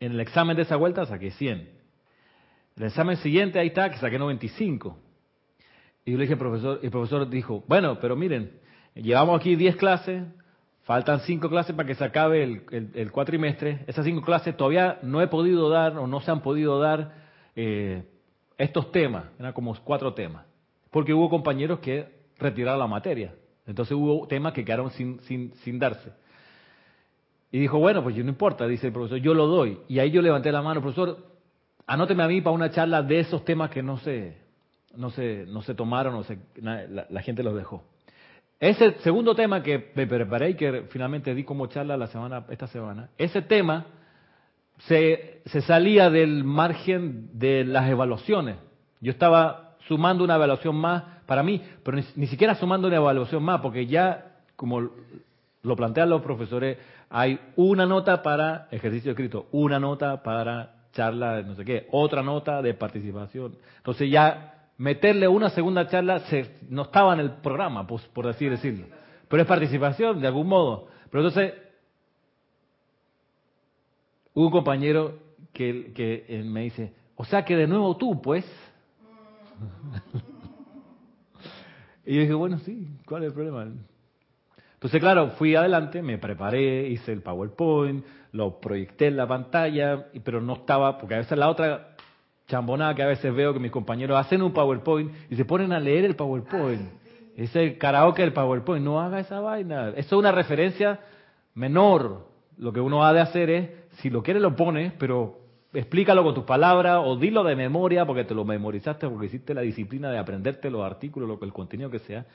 En el examen de esa vuelta saqué 100. El examen siguiente, ahí está, que saqué 95. Y yo le dije al profesor, y el profesor dijo, bueno, pero miren, llevamos aquí 10 clases, faltan 5 clases para que se acabe el, cuatrimestre. Esas 5 clases todavía no he podido dar o no se han podido dar eh, estos temas, eran como cuatro temas, porque hubo compañeros que retiraron la materia. Entonces hubo temas que quedaron sin, sin, sin darse. Y dijo, bueno, pues yo no importa, dice el profesor, yo lo doy. Y ahí yo levanté la mano, profesor, anóteme a mí para una charla de esos temas que no se, no se, no se tomaron, o se, la, gente los dejó. Ese segundo tema que me preparé y que finalmente di como charla la semana, esta semana, ese tema se, se salía del margen de las evaluaciones. Yo estaba sumando una evaluación más para mí, pero ni, siquiera sumando una evaluación más, porque ya, como lo plantean los profesores, hay una nota para ejercicio escrito, una nota para charla, no sé qué, otra nota de participación. Entonces ya meterle una segunda charla se, no estaba en el programa, pues, por así decirlo. Pero es participación, de algún modo. Pero entonces, un compañero que, que me dice, o sea que de nuevo tú, pues. Y yo dije, bueno, sí, ¿cuál es el problema? Entonces, claro, fui adelante, me preparé, hice el PowerPoint, lo proyecté en la pantalla, pero no estaba, porque a veces la otra chambonada que a veces veo que mis compañeros hacen un PowerPoint y se ponen a leer el PowerPoint. Ese karaoke del PowerPoint, no haga esa vaina. Eso es una referencia menor. Lo que uno ha de hacer es, si lo quiere lo pones, pero explícalo con tus palabras o dilo de memoria porque te lo memorizaste, porque hiciste la disciplina de aprenderte los artículos, lo, el contenido que sea.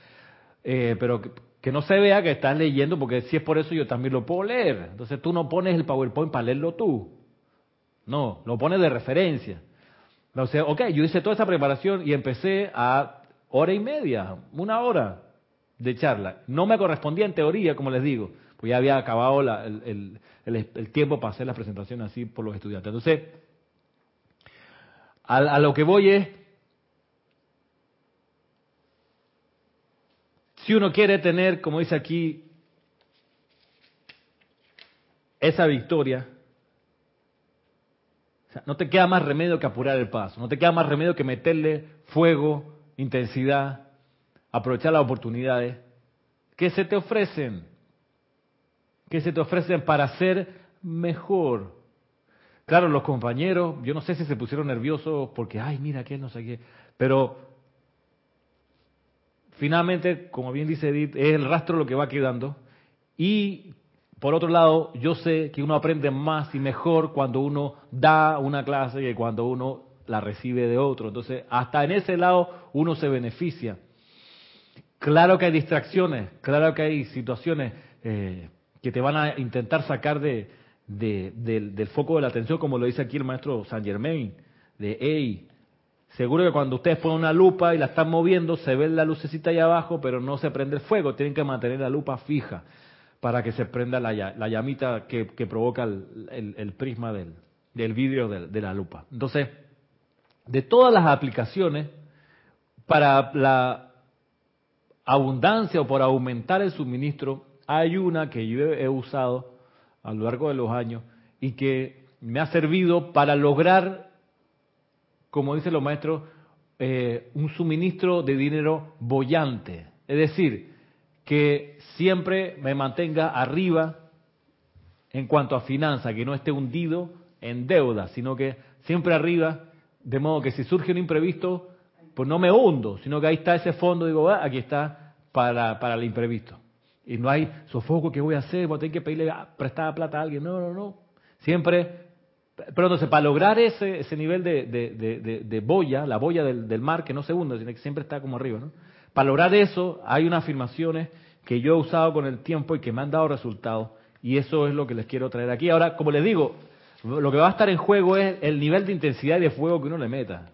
Eh, pero que, no se vea que estás leyendo, porque si es por eso yo también lo puedo leer. Entonces tú no pones el PowerPoint para leerlo tú. No, lo pones de referencia. O sea, ok, yo hice toda esa preparación y empecé a hora y media, una hora de charla. No me correspondía en teoría, como les digo, pues ya había acabado el, el, tiempo para hacer la presentación así por los estudiantes. Entonces, a, lo que voy es, si uno quiere tener, como dice aquí, esa victoria, no te queda más remedio que apurar el paso, no te queda más remedio que meterle fuego, intensidad, aprovechar las oportunidades que se te ofrecen que se te ofrecen para ser mejor. Claro, los compañeros, yo no sé si se pusieron nerviosos porque, ay, mira, que no sé qué, pero finalmente, como bien dice Edith, es el rastro lo que va quedando. Y por otro lado, yo sé que uno aprende más y mejor cuando uno da una clase que cuando uno la recibe de otro. Entonces, hasta en ese lado uno se beneficia. Claro que hay distracciones, claro que hay situaciones eh, que te van a intentar sacar de, del, foco de la atención, como lo dice aquí el maestro Saint Germain, de hey, seguro que cuando ustedes ponen una lupa y la están moviendo, se ve la lucecita ahí abajo, pero no se prende el fuego, tienen que mantener la lupa fija para que se prenda la, la llamita que, provoca el, prisma del, del vidrio de la lupa. Entonces, de todas las aplicaciones, para la abundancia o por aumentar el suministro hay una que yo he usado a lo largo de los años y que me ha servido para lograr, como dicen los maestros, eh, un suministro de dinero bollante. Es decir, que siempre me mantenga arriba en cuanto a finanzas, que no esté hundido en deuda, sino que siempre arriba, de modo que si surge un imprevisto, pues no me hundo, sino que ahí está ese fondo, digo, ah, aquí está para, para el imprevisto. Y no hay sofoco que voy a hacer, voy a tener que pedirle ah, prestada plata a alguien. No, no, no. Siempre. Pero entonces, para lograr ese, ese nivel de, de, de, boya, la boya del, del, mar, que no se hunde, sino que siempre está como arriba, ¿no? Para lograr eso, hay unas afirmaciones que yo he usado con el tiempo y que me han dado resultados. Y eso es lo que les quiero traer aquí. Ahora, como les digo, lo que va a estar en juego es el nivel de intensidad y de fuego que uno le meta.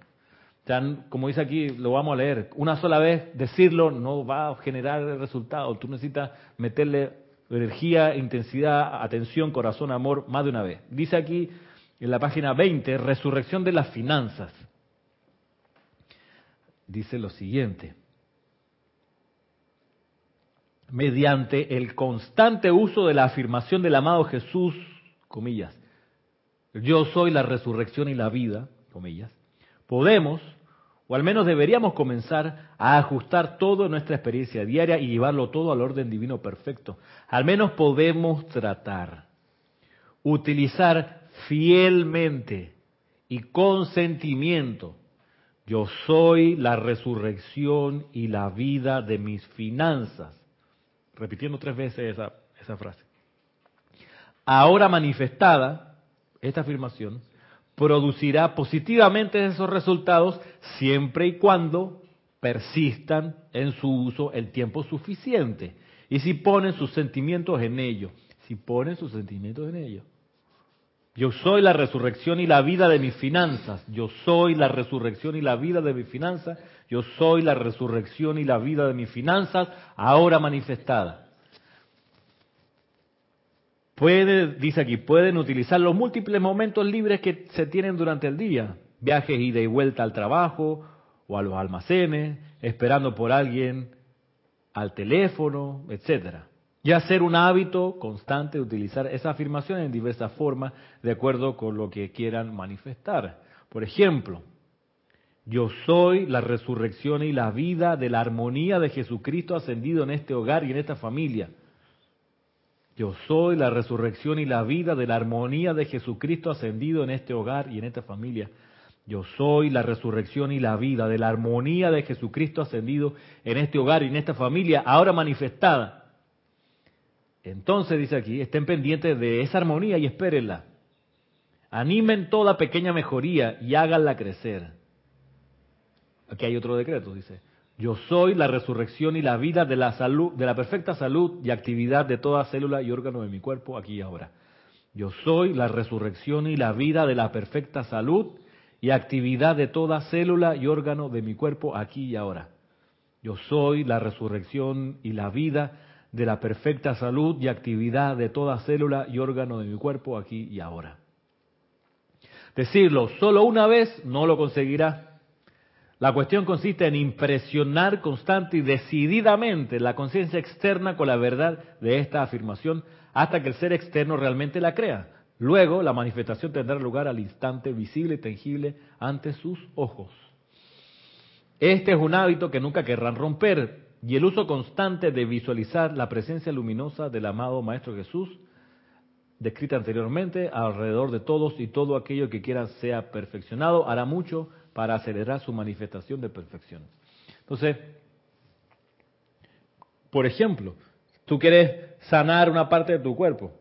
como dice aquí, lo vamos a leer. Una sola vez decirlo no va a generar el resultado. Tú necesitas meterle energía, intensidad, atención, corazón, amor, más de una vez. Dice aquí en la página 20, resurrección de las finanzas. Dice lo siguiente. Mediante el constante uso de la afirmación del amado Jesús, comillas, yo soy la resurrección y la vida, comillas, podemos, o al menos deberíamos comenzar a ajustar todo nuestra experiencia diaria y llevarlo todo al orden divino perfecto. Al menos podemos tratar, utilizar fielmente y con sentimiento. Yo soy la resurrección y la vida de mis finanzas. Repitiendo tres veces esa, esa frase. Ahora manifestada, esta afirmación producirá positivamente esos resultados siempre y cuando persistan en su uso el tiempo suficiente. Y si ponen sus sentimientos en ello, si ponen sus sentimientos en ello. Yo soy la resurrección y la vida de mis finanzas. Yo soy la resurrección y la vida de mis finanzas. Yo soy la resurrección y la vida de mis finanzas ahora manifestada. Puede, dice aquí, pueden utilizar los múltiples momentos libres que se tienen durante el día. Viajes ida y vuelta al trabajo o a los almacenes, esperando por alguien al teléfono, etcétera y hacer un hábito constante de utilizar esa afirmación en diversas formas de acuerdo con lo que quieran manifestar. Por ejemplo, yo soy la resurrección y la vida de la armonía de Jesucristo ascendido en este hogar y en esta familia. Yo soy la resurrección y la vida de la armonía de Jesucristo ascendido en este hogar y en esta familia. Yo soy la resurrección y la vida de la armonía de Jesucristo ascendido en este hogar y en esta familia, ahora manifestada entonces dice aquí, estén pendientes de esa armonía y espérenla. Animen toda pequeña mejoría y háganla crecer. Aquí hay otro decreto, dice. Yo soy la resurrección y la vida de la salud, de la perfecta salud y actividad de toda célula y órgano de mi cuerpo aquí y ahora. Yo soy la resurrección y la vida de la perfecta salud y actividad de toda célula y órgano de mi cuerpo aquí y ahora. Yo soy la resurrección y la vida de la perfecta salud y actividad de toda célula y órgano de mi cuerpo aquí y ahora. Decirlo solo una vez no lo conseguirá. La cuestión consiste en impresionar constante y decididamente la conciencia externa con la verdad de esta afirmación hasta que el ser externo realmente la crea. Luego la manifestación tendrá lugar al instante visible y tangible ante sus ojos. Este es un hábito que nunca querrán romper, y el uso constante de visualizar la presencia luminosa del amado Maestro Jesús, descrita anteriormente, alrededor de todos y todo aquello que quiera sea perfeccionado, hará mucho para acelerar su manifestación de perfección. Entonces, por ejemplo, tú quieres sanar una parte de tu cuerpo,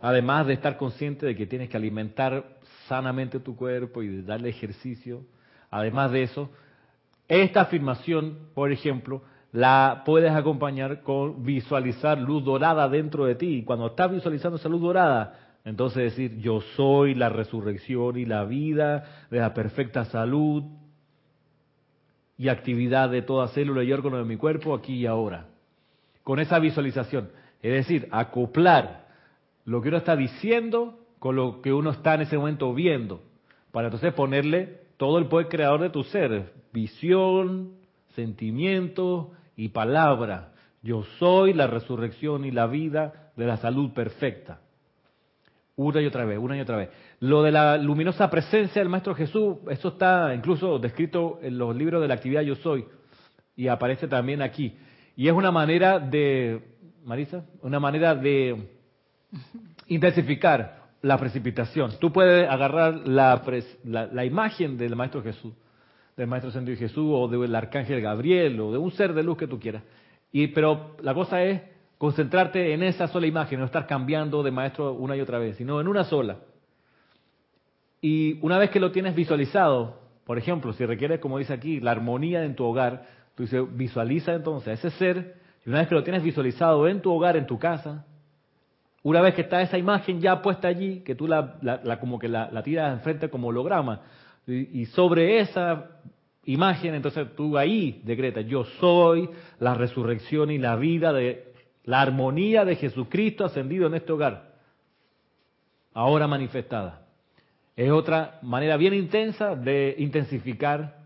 además de estar consciente de que tienes que alimentar sanamente tu cuerpo y de darle ejercicio, además de eso, esta afirmación, por ejemplo, la puedes acompañar con visualizar luz dorada dentro de ti. Y cuando estás visualizando esa luz dorada, entonces decir, yo soy la resurrección y la vida de la perfecta salud y actividad de toda célula y órgano de mi cuerpo aquí y ahora. Con esa visualización. Es decir, acoplar lo que uno está diciendo con lo que uno está en ese momento viendo. Para entonces ponerle todo el poder creador de tu ser. Visión, sentimiento, y palabra. Yo soy la resurrección y la vida de la salud perfecta. Una y otra vez, una y otra vez. Lo de la luminosa presencia del Maestro Jesús, eso está incluso descrito en los libros de la actividad Yo Soy y aparece también aquí. Y es una manera de, Marisa, una manera de intensificar la precipitación. Tú puedes agarrar la, la imagen del Maestro Jesús del Maestro Santo Jesús o del Arcángel Gabriel o de un ser de luz que tú quieras. Y, pero la cosa es concentrarte en esa sola imagen, no estar cambiando de maestro una y otra vez, sino en una sola. Y una vez que lo tienes visualizado, por ejemplo, si requieres, como dice aquí, la armonía en tu hogar, tú dices, visualiza entonces ese ser, Y una vez que lo tienes visualizado en tu hogar, en tu casa, una vez que está esa imagen ya puesta allí, que tú la, la, como que la, la, tiras enfrente como holograma, y, sobre esa imagen, entonces tú ahí decretas, yo soy la resurrección y la vida de la armonía de Jesucristo ascendido en este hogar, ahora manifestada. Es otra manera bien intensa de intensificar,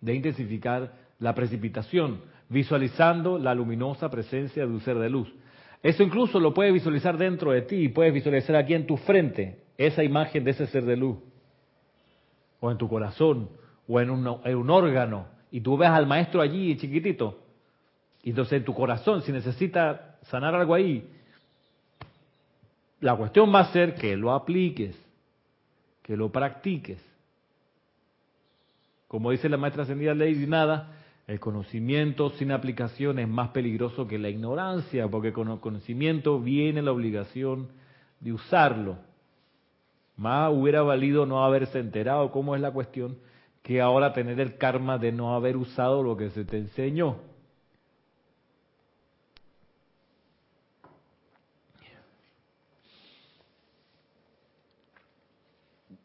de intensificar la precipitación, visualizando la luminosa presencia de un ser de luz. Eso incluso lo puedes visualizar dentro de ti puedes visualizar aquí en tu frente esa imagen de ese ser de luz. O en tu corazón, o en un, órgano. Y tú ves al maestro allí chiquitito. Y entonces en tu corazón, si necesita sanar algo ahí, la cuestión va a ser que lo apliques, que lo practiques. Como dice la maestra ascendida Lady Nada, el conocimiento sin aplicación es más peligroso que la ignorancia, porque con el conocimiento viene la obligación de usarlo. Más hubiera valido no haberse enterado cómo es la cuestión que ahora tener el karma de no haber usado lo que se te enseñó.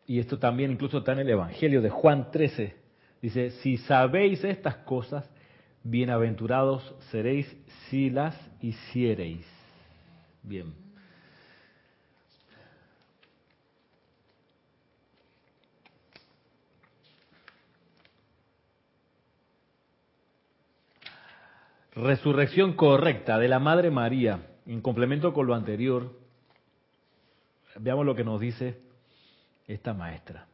Y esto también incluso está en el Evangelio de Juan 13, Dice, si sabéis estas cosas, bienaventurados seréis si las hiciereis. Bien. Resurrección correcta de la Madre María, en complemento con lo anterior. Veamos lo que nos dice esta maestra.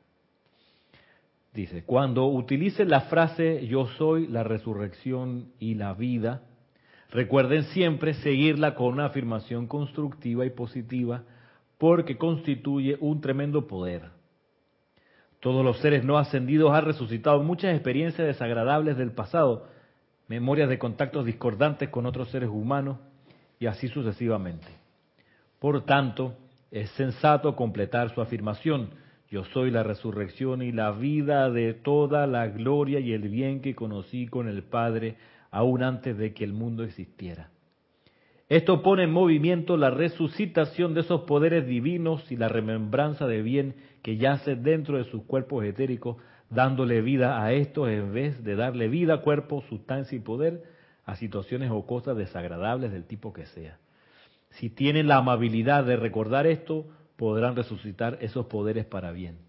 Dice, cuando utilice la frase yo soy la resurrección y la vida, recuerden siempre seguirla con una afirmación constructiva y positiva porque constituye un tremendo poder. Todos los seres no ascendidos han resucitado muchas experiencias desagradables del pasado, memorias de contactos discordantes con otros seres humanos y así sucesivamente. Por tanto, es sensato completar su afirmación yo soy la resurrección y la vida de toda la gloria y el bien que conocí con el Padre aún antes de que el mundo existiera. Esto pone en movimiento la resucitación de esos poderes divinos y la remembranza de bien que yace dentro de sus cuerpos etéricos, dándole vida a estos en vez de darle vida, cuerpo, sustancia y poder a situaciones o cosas desagradables del tipo que sea. Si tienen la amabilidad de recordar esto, podrán resucitar esos poderes para bien.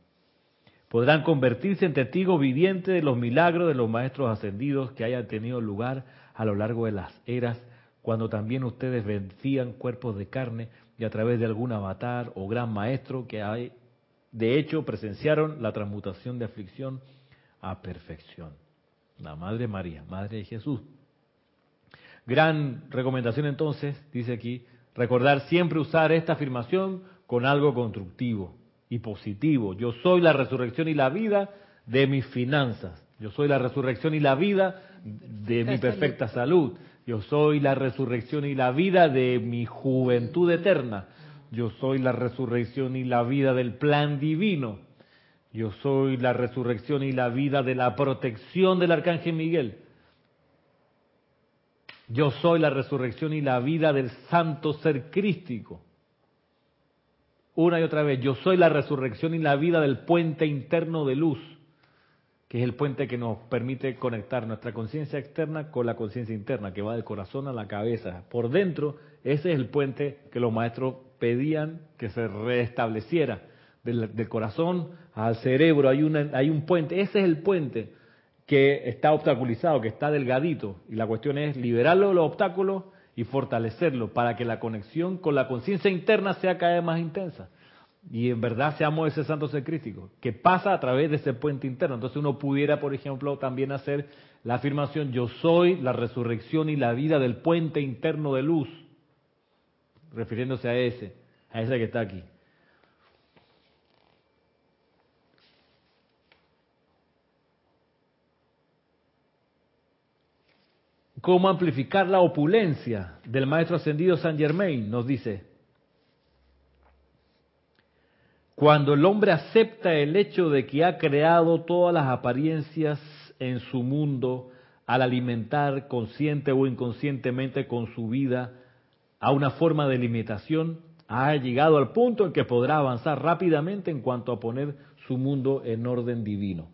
Podrán convertirse en testigos vivientes de los milagros de los maestros ascendidos que hayan tenido lugar a lo largo de las eras, cuando también ustedes vencían cuerpos de carne y a través de algún avatar o gran maestro que hay, de hecho presenciaron la transmutación de aflicción a perfección. La Madre María, Madre de Jesús. Gran recomendación entonces, dice aquí, recordar siempre usar esta afirmación con algo constructivo y positivo. Yo soy la resurrección y la vida de mis finanzas. Yo soy la resurrección y la vida de mi perfecta salud. Yo soy la resurrección y la vida de mi juventud eterna. Yo soy la resurrección y la vida del plan divino. Yo soy la resurrección y la vida de la protección del arcángel Miguel. Yo soy la resurrección y la vida del santo ser crístico una y otra vez, yo soy la resurrección y la vida del puente interno de luz, que es el puente que nos permite conectar nuestra conciencia externa con la conciencia interna, que va del corazón a la cabeza. Por dentro, ese es el puente que los maestros pedían que se restableciera. Del, corazón al cerebro hay, una, hay un puente, ese es el puente que está obstaculizado, que está delgadito. Y la cuestión es liberarlo de los obstáculos y fortalecerlo para que la conexión con la conciencia interna sea cada vez más intensa. Y en verdad seamos ese santo ser crítico, que pasa a través de ese puente interno. Entonces uno pudiera, por ejemplo, también hacer la afirmación, yo soy la resurrección y la vida del puente interno de luz, refiriéndose a ese, a ese que está aquí. cómo amplificar la opulencia del maestro ascendido San Germain, nos dice. Cuando el hombre acepta el hecho de que ha creado todas las apariencias en su mundo al alimentar consciente o inconscientemente con su vida a una forma de limitación, ha llegado al punto en que podrá avanzar rápidamente en cuanto a poner su mundo en orden divino.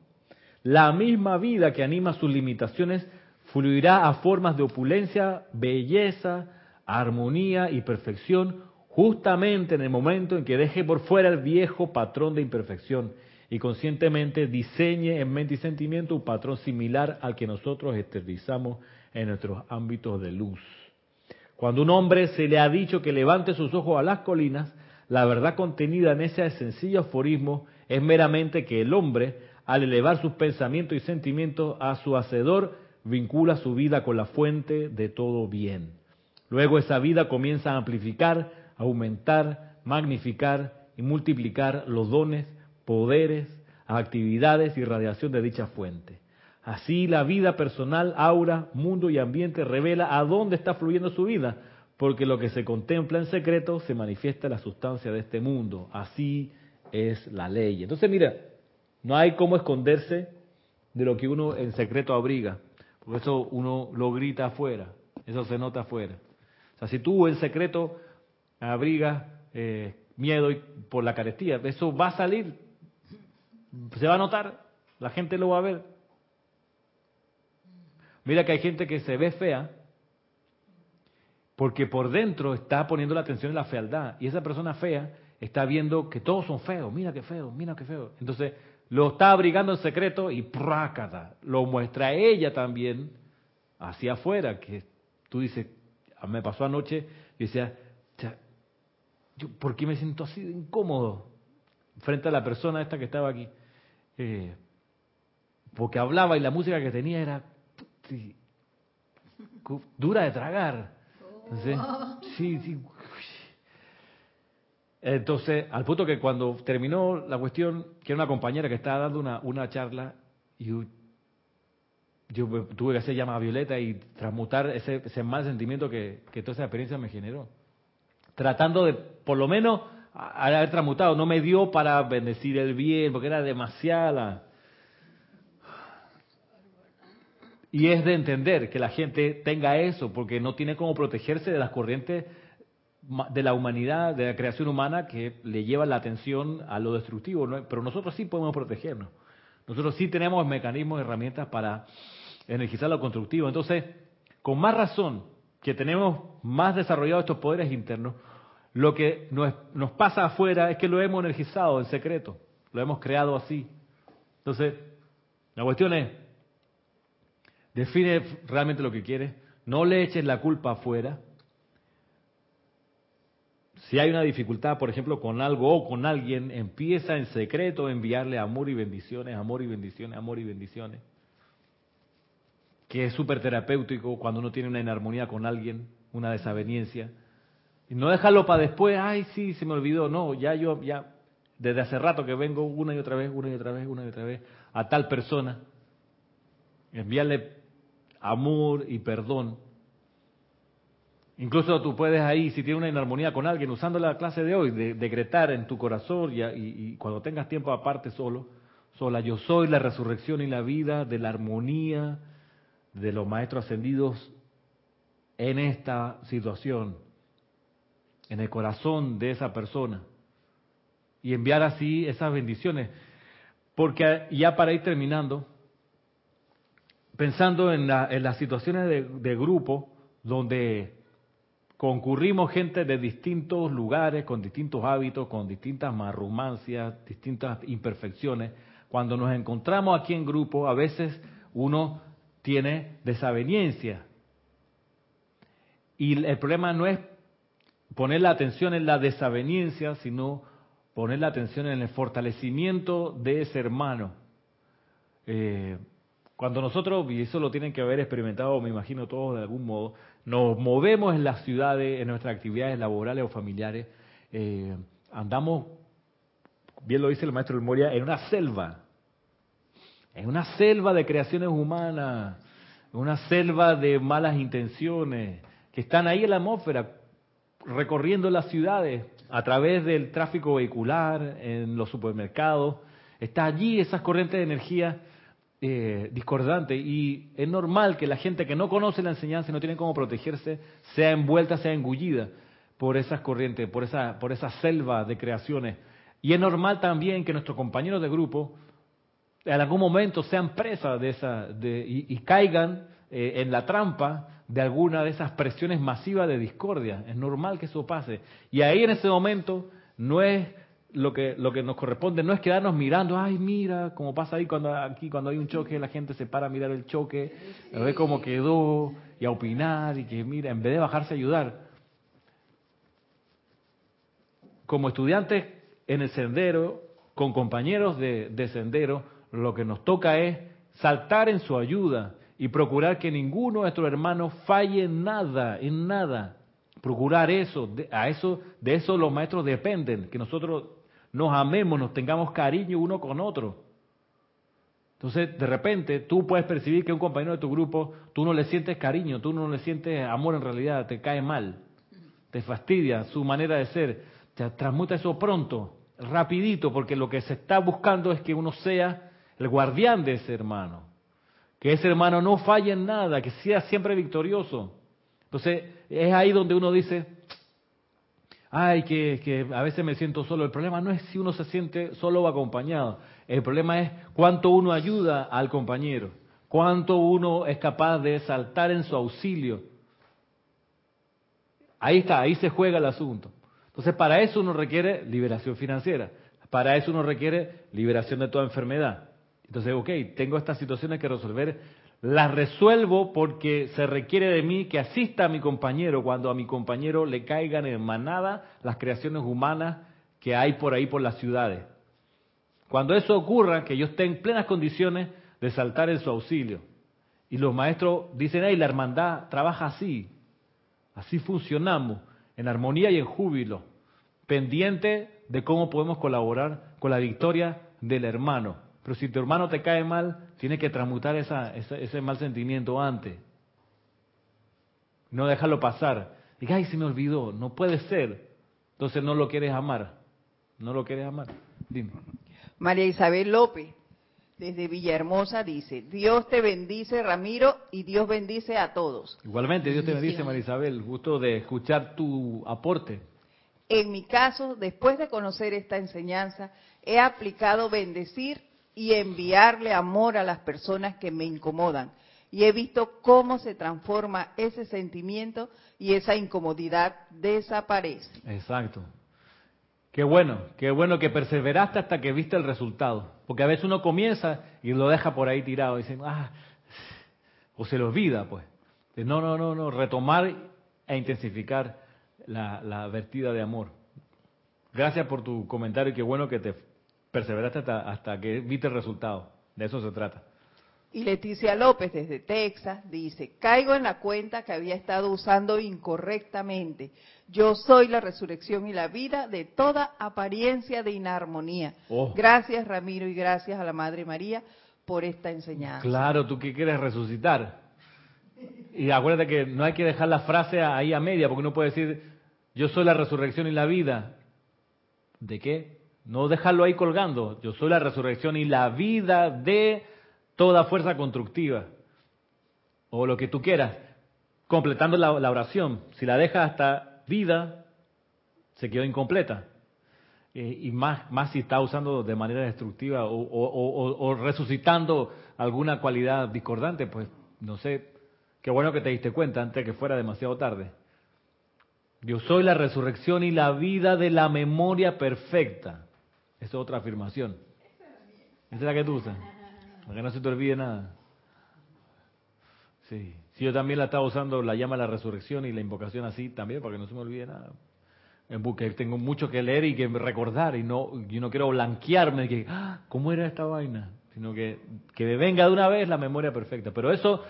La misma vida que anima sus limitaciones fluirá a formas de opulencia, belleza, armonía y perfección justamente en el momento en que deje por fuera el viejo patrón de imperfección y conscientemente diseñe en mente y sentimiento un patrón similar al que nosotros exteriorizamos en nuestros ámbitos de luz. Cuando un hombre se le ha dicho que levante sus ojos a las colinas, la verdad contenida en ese sencillo aforismo es meramente que el hombre, al elevar sus pensamientos y sentimientos a su hacedor, vincula su vida con la fuente de todo bien. Luego esa vida comienza a amplificar, aumentar, magnificar y multiplicar los dones, poderes, actividades y radiación de dicha fuente. Así la vida personal, aura, mundo y ambiente revela a dónde está fluyendo su vida, porque lo que se contempla en secreto se manifiesta en la sustancia de este mundo. Así es la ley. Entonces, mira, no hay cómo esconderse de lo que uno en secreto abriga, porque eso uno lo grita afuera, eso se nota afuera. O sea, si tú en secreto abrigas eh, miedo por la carestía, eso va a salir, se va a notar, la gente lo va a ver. Mira que hay gente que se ve fea porque por dentro está poniendo la atención en la fealdad y esa persona fea está viendo que todos son feos, mira qué feo, mira qué feo. Entonces lo está abrigando en secreto y prácata, lo muestra ella también hacia afuera, que tú dices, me pasó anoche, y decía, yo, ¿por qué me siento así de incómodo frente a la persona esta que estaba aquí? Eh, porque hablaba y la música que tenía era dura de tragar. Entonces, sí, sí. Entonces, al punto que cuando terminó la cuestión, que era una compañera que estaba dando una, una charla, yo, tuve que hacer llamada a Violeta y transmutar ese, ese mal sentimiento que, que toda esa experiencia me generó. Tratando de, por lo menos, haber transmutado. No me dio para bendecir el bien, porque era demasiada Y es de entender que la gente tenga eso, porque no tiene cómo protegerse de las corrientes de la humanidad, de la creación humana que le lleva la atención a lo destructivo. Pero nosotros sí podemos protegernos. Nosotros sí tenemos mecanismos, herramientas para energizar lo constructivo. Entonces, con más razón que tenemos más desarrollados estos poderes internos, lo que nos, pasa afuera es que lo hemos energizado en secreto, lo hemos creado así. Entonces, la cuestión es, Define realmente lo que quieres. No le eches la culpa afuera. Si hay una dificultad, por ejemplo, con algo o con alguien, empieza en secreto a enviarle amor y bendiciones, amor y bendiciones, amor y bendiciones. Que es súper terapéutico cuando uno tiene una inarmonía con alguien, una desaveniencia. Y no dejarlo para después, ay, sí, se me olvidó. No, ya yo, ya, desde hace rato que vengo una y otra vez, una y otra vez, una y otra vez, a tal persona. Enviarle amor y perdón. Incluso tú puedes ahí, si tienes una inarmonía con alguien, usando la clase de hoy, de, decretar en tu corazón y, cuando tengas tiempo aparte solo, sola, yo soy la resurrección y la vida de la armonía de los maestros ascendidos en esta situación, en el corazón de esa persona. Y enviar así esas bendiciones. Porque ya para ir terminando, pensando en, las situaciones de, grupo donde concurrimos gente de distintos lugares, con distintos hábitos, con distintas marrumancias, distintas imperfecciones. Cuando nos encontramos aquí en grupo, a veces uno tiene desaveniencia. Y el problema no es poner la atención en la desaveniencia, sino poner la atención en el fortalecimiento de ese hermano. Eh, cuando nosotros, y eso lo tienen que haber experimentado, me imagino todos de algún modo, nos movemos en las ciudades, en nuestras actividades laborales o familiares, eh, andamos, bien lo dice el maestro del Moria, en una selva, en una selva de creaciones humanas, una selva de malas intenciones, que están ahí en la atmósfera, recorriendo las ciudades a través del tráfico vehicular, en los supermercados, está allí esas corrientes de energía eh, discordante y es normal que la gente que no conoce la enseñanza y no tiene cómo protegerse sea envuelta, sea engullida por esas corrientes, por esa, por esa selva de creaciones. Y es normal también que nuestros compañeros de grupo en algún momento sean presas de esa de, y, caigan eh, en la trampa de alguna de esas presiones masivas de discordia. Es normal que eso pase. Y ahí en ese momento no es lo que, lo que nos corresponde, no es quedarnos mirando, ay, mira, como pasa ahí cuando aquí cuando hay un choque, la gente se para a mirar el choque, a ver cómo quedó y a opinar y que mira, en vez de bajarse a ayudar. Como estudiantes en el sendero, con compañeros de, de sendero, lo que nos toca es saltar en su ayuda y procurar que ninguno de nuestros hermanos falle en nada, en nada. Procurar eso, a eso, de eso los maestros dependen, que nosotros nos amemos, nos tengamos cariño uno con otro. Entonces, de repente, tú puedes percibir que un compañero de tu grupo, tú no le sientes cariño, tú no le sientes amor en realidad, te cae mal, te fastidia su manera de ser. Te transmuta eso pronto, rapidito, porque lo que se está buscando es que uno sea el guardián de ese hermano. Que ese hermano no falle en nada, que sea siempre victorioso. Entonces, es ahí donde uno dice, ay, que, a veces me siento solo. El problema no es si uno se siente solo o acompañado. El problema es cuánto uno ayuda al compañero, cuánto uno es capaz de saltar en su auxilio. Ahí está, ahí se juega el asunto. Entonces, para eso uno requiere liberación financiera. Para eso uno requiere liberación de toda enfermedad. Entonces, ok, tengo estas situaciones que resolver, las resuelvo porque se requiere de mí que asista a mi compañero cuando a mi compañero le caigan en manada las creaciones humanas que hay por ahí por las ciudades. Cuando eso ocurra, que yo esté en plenas condiciones de saltar en su auxilio. Y los maestros dicen, hey, la hermandad trabaja así, así funcionamos, en armonía y en júbilo, pendiente de cómo podemos colaborar con la victoria del hermano. Pero si tu hermano te cae mal, tienes que transmutar ese mal sentimiento antes. No dejarlo pasar. Diga, ay, se me olvidó. No puede ser. Entonces no lo quieres amar. No lo quieres amar. Dime. María Isabel López, desde Villahermosa, dice, Dios te bendice, Ramiro, y Dios bendice a todos. Igualmente, Dios te bendice, María Isabel. Gusto de escuchar tu aporte. En mi caso, después de conocer esta enseñanza, he aplicado bendecir y enviarle amor a las personas que me incomodan. Y he visto cómo se transforma ese sentimiento y esa incomodidad desaparece. Exacto. Qué bueno, qué bueno que perseveraste hasta que viste el resultado. Porque a veces uno comienza y lo deja por ahí tirado. Y dice, ah, o se le olvida, pues. No, no, no, no, retomar e intensificar la, vertida de amor. Gracias por tu comentario qué bueno que te perseveraste hasta, hasta que viste el resultado. De eso se trata. Y Leticia López desde Texas dice, caigo en la cuenta que había estado usando incorrectamente. Yo soy la resurrección y la vida de toda apariencia de inarmonía. Oh. Gracias Ramiro y gracias a la Madre María por esta enseñanza. Claro, tú qué quieres resucitar. Y acuérdate que no hay que dejar la frase ahí a media, porque uno puede decir, yo soy la resurrección y la vida. ¿De qué? No dejarlo ahí colgando. Yo soy la resurrección y la vida de toda fuerza constructiva. O lo que tú quieras. Completando la, oración. Si la dejas hasta vida, se quedó incompleta. Eh, y más, más si está usando de manera destructiva o, resucitando alguna cualidad discordante, pues no sé. Qué bueno que te diste cuenta antes de que fuera demasiado tarde. Yo soy la resurrección y la vida de la memoria perfecta. Esa es otra afirmación. Esa es la que tú usas. Para que no se te olvide nada. Sí. yo también la estaba usando, la llama la resurrección y la invocación así también, para que no se me olvide nada. Busca, tengo mucho que leer y que recordar y no, yo no quiero blanquearme que, ah, ¿cómo era esta vaina? Sino que, que me venga de una vez la memoria perfecta. Pero eso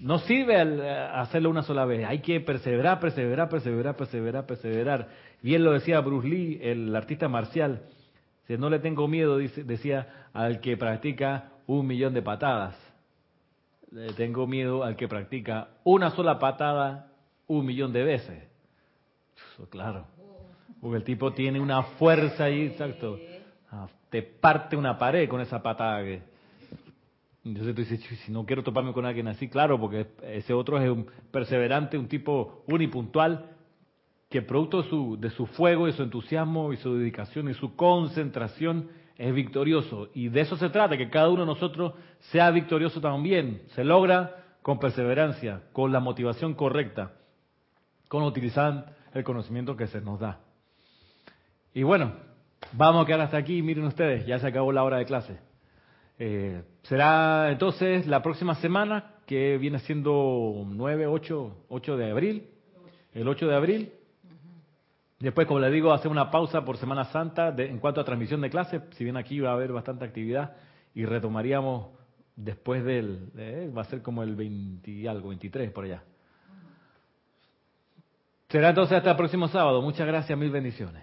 no sirve hacerlo una sola vez. Hay que perseverar, perseverar, perseverar, perseverar, perseverar. Bien lo decía Bruce Lee, el artista marcial si no le tengo miedo, decía, al que practica un millón de patadas. Le tengo miedo al que practica una sola patada un millón de veces. Eso, claro. Porque el tipo tiene una fuerza ahí, exacto. Ah, te parte una pared con esa patada. Entonces tú dices, si no quiero toparme con alguien así, claro, porque ese otro es un perseverante, un tipo unipuntual, que producto de su, de su fuego y su entusiasmo y su dedicación y su concentración es victorioso. Y de eso se trata, que cada uno de nosotros sea victorioso también. Se logra con perseverancia, con la motivación correcta, con utilizar el conocimiento que se nos da. Y bueno, vamos a quedar hasta aquí. Miren ustedes, ya se acabó la hora de clase. Eh, será entonces la próxima semana, que viene siendo 9, 8, 8 de abril, el 8 de abril. Después, como les digo, hacer una pausa por Semana Santa en cuanto a transmisión de clases, si bien aquí va a haber bastante actividad y retomaríamos después del, eh, va a ser como el 20 y algo, 23 por allá. Será entonces hasta el próximo sábado. Muchas gracias, mil bendiciones.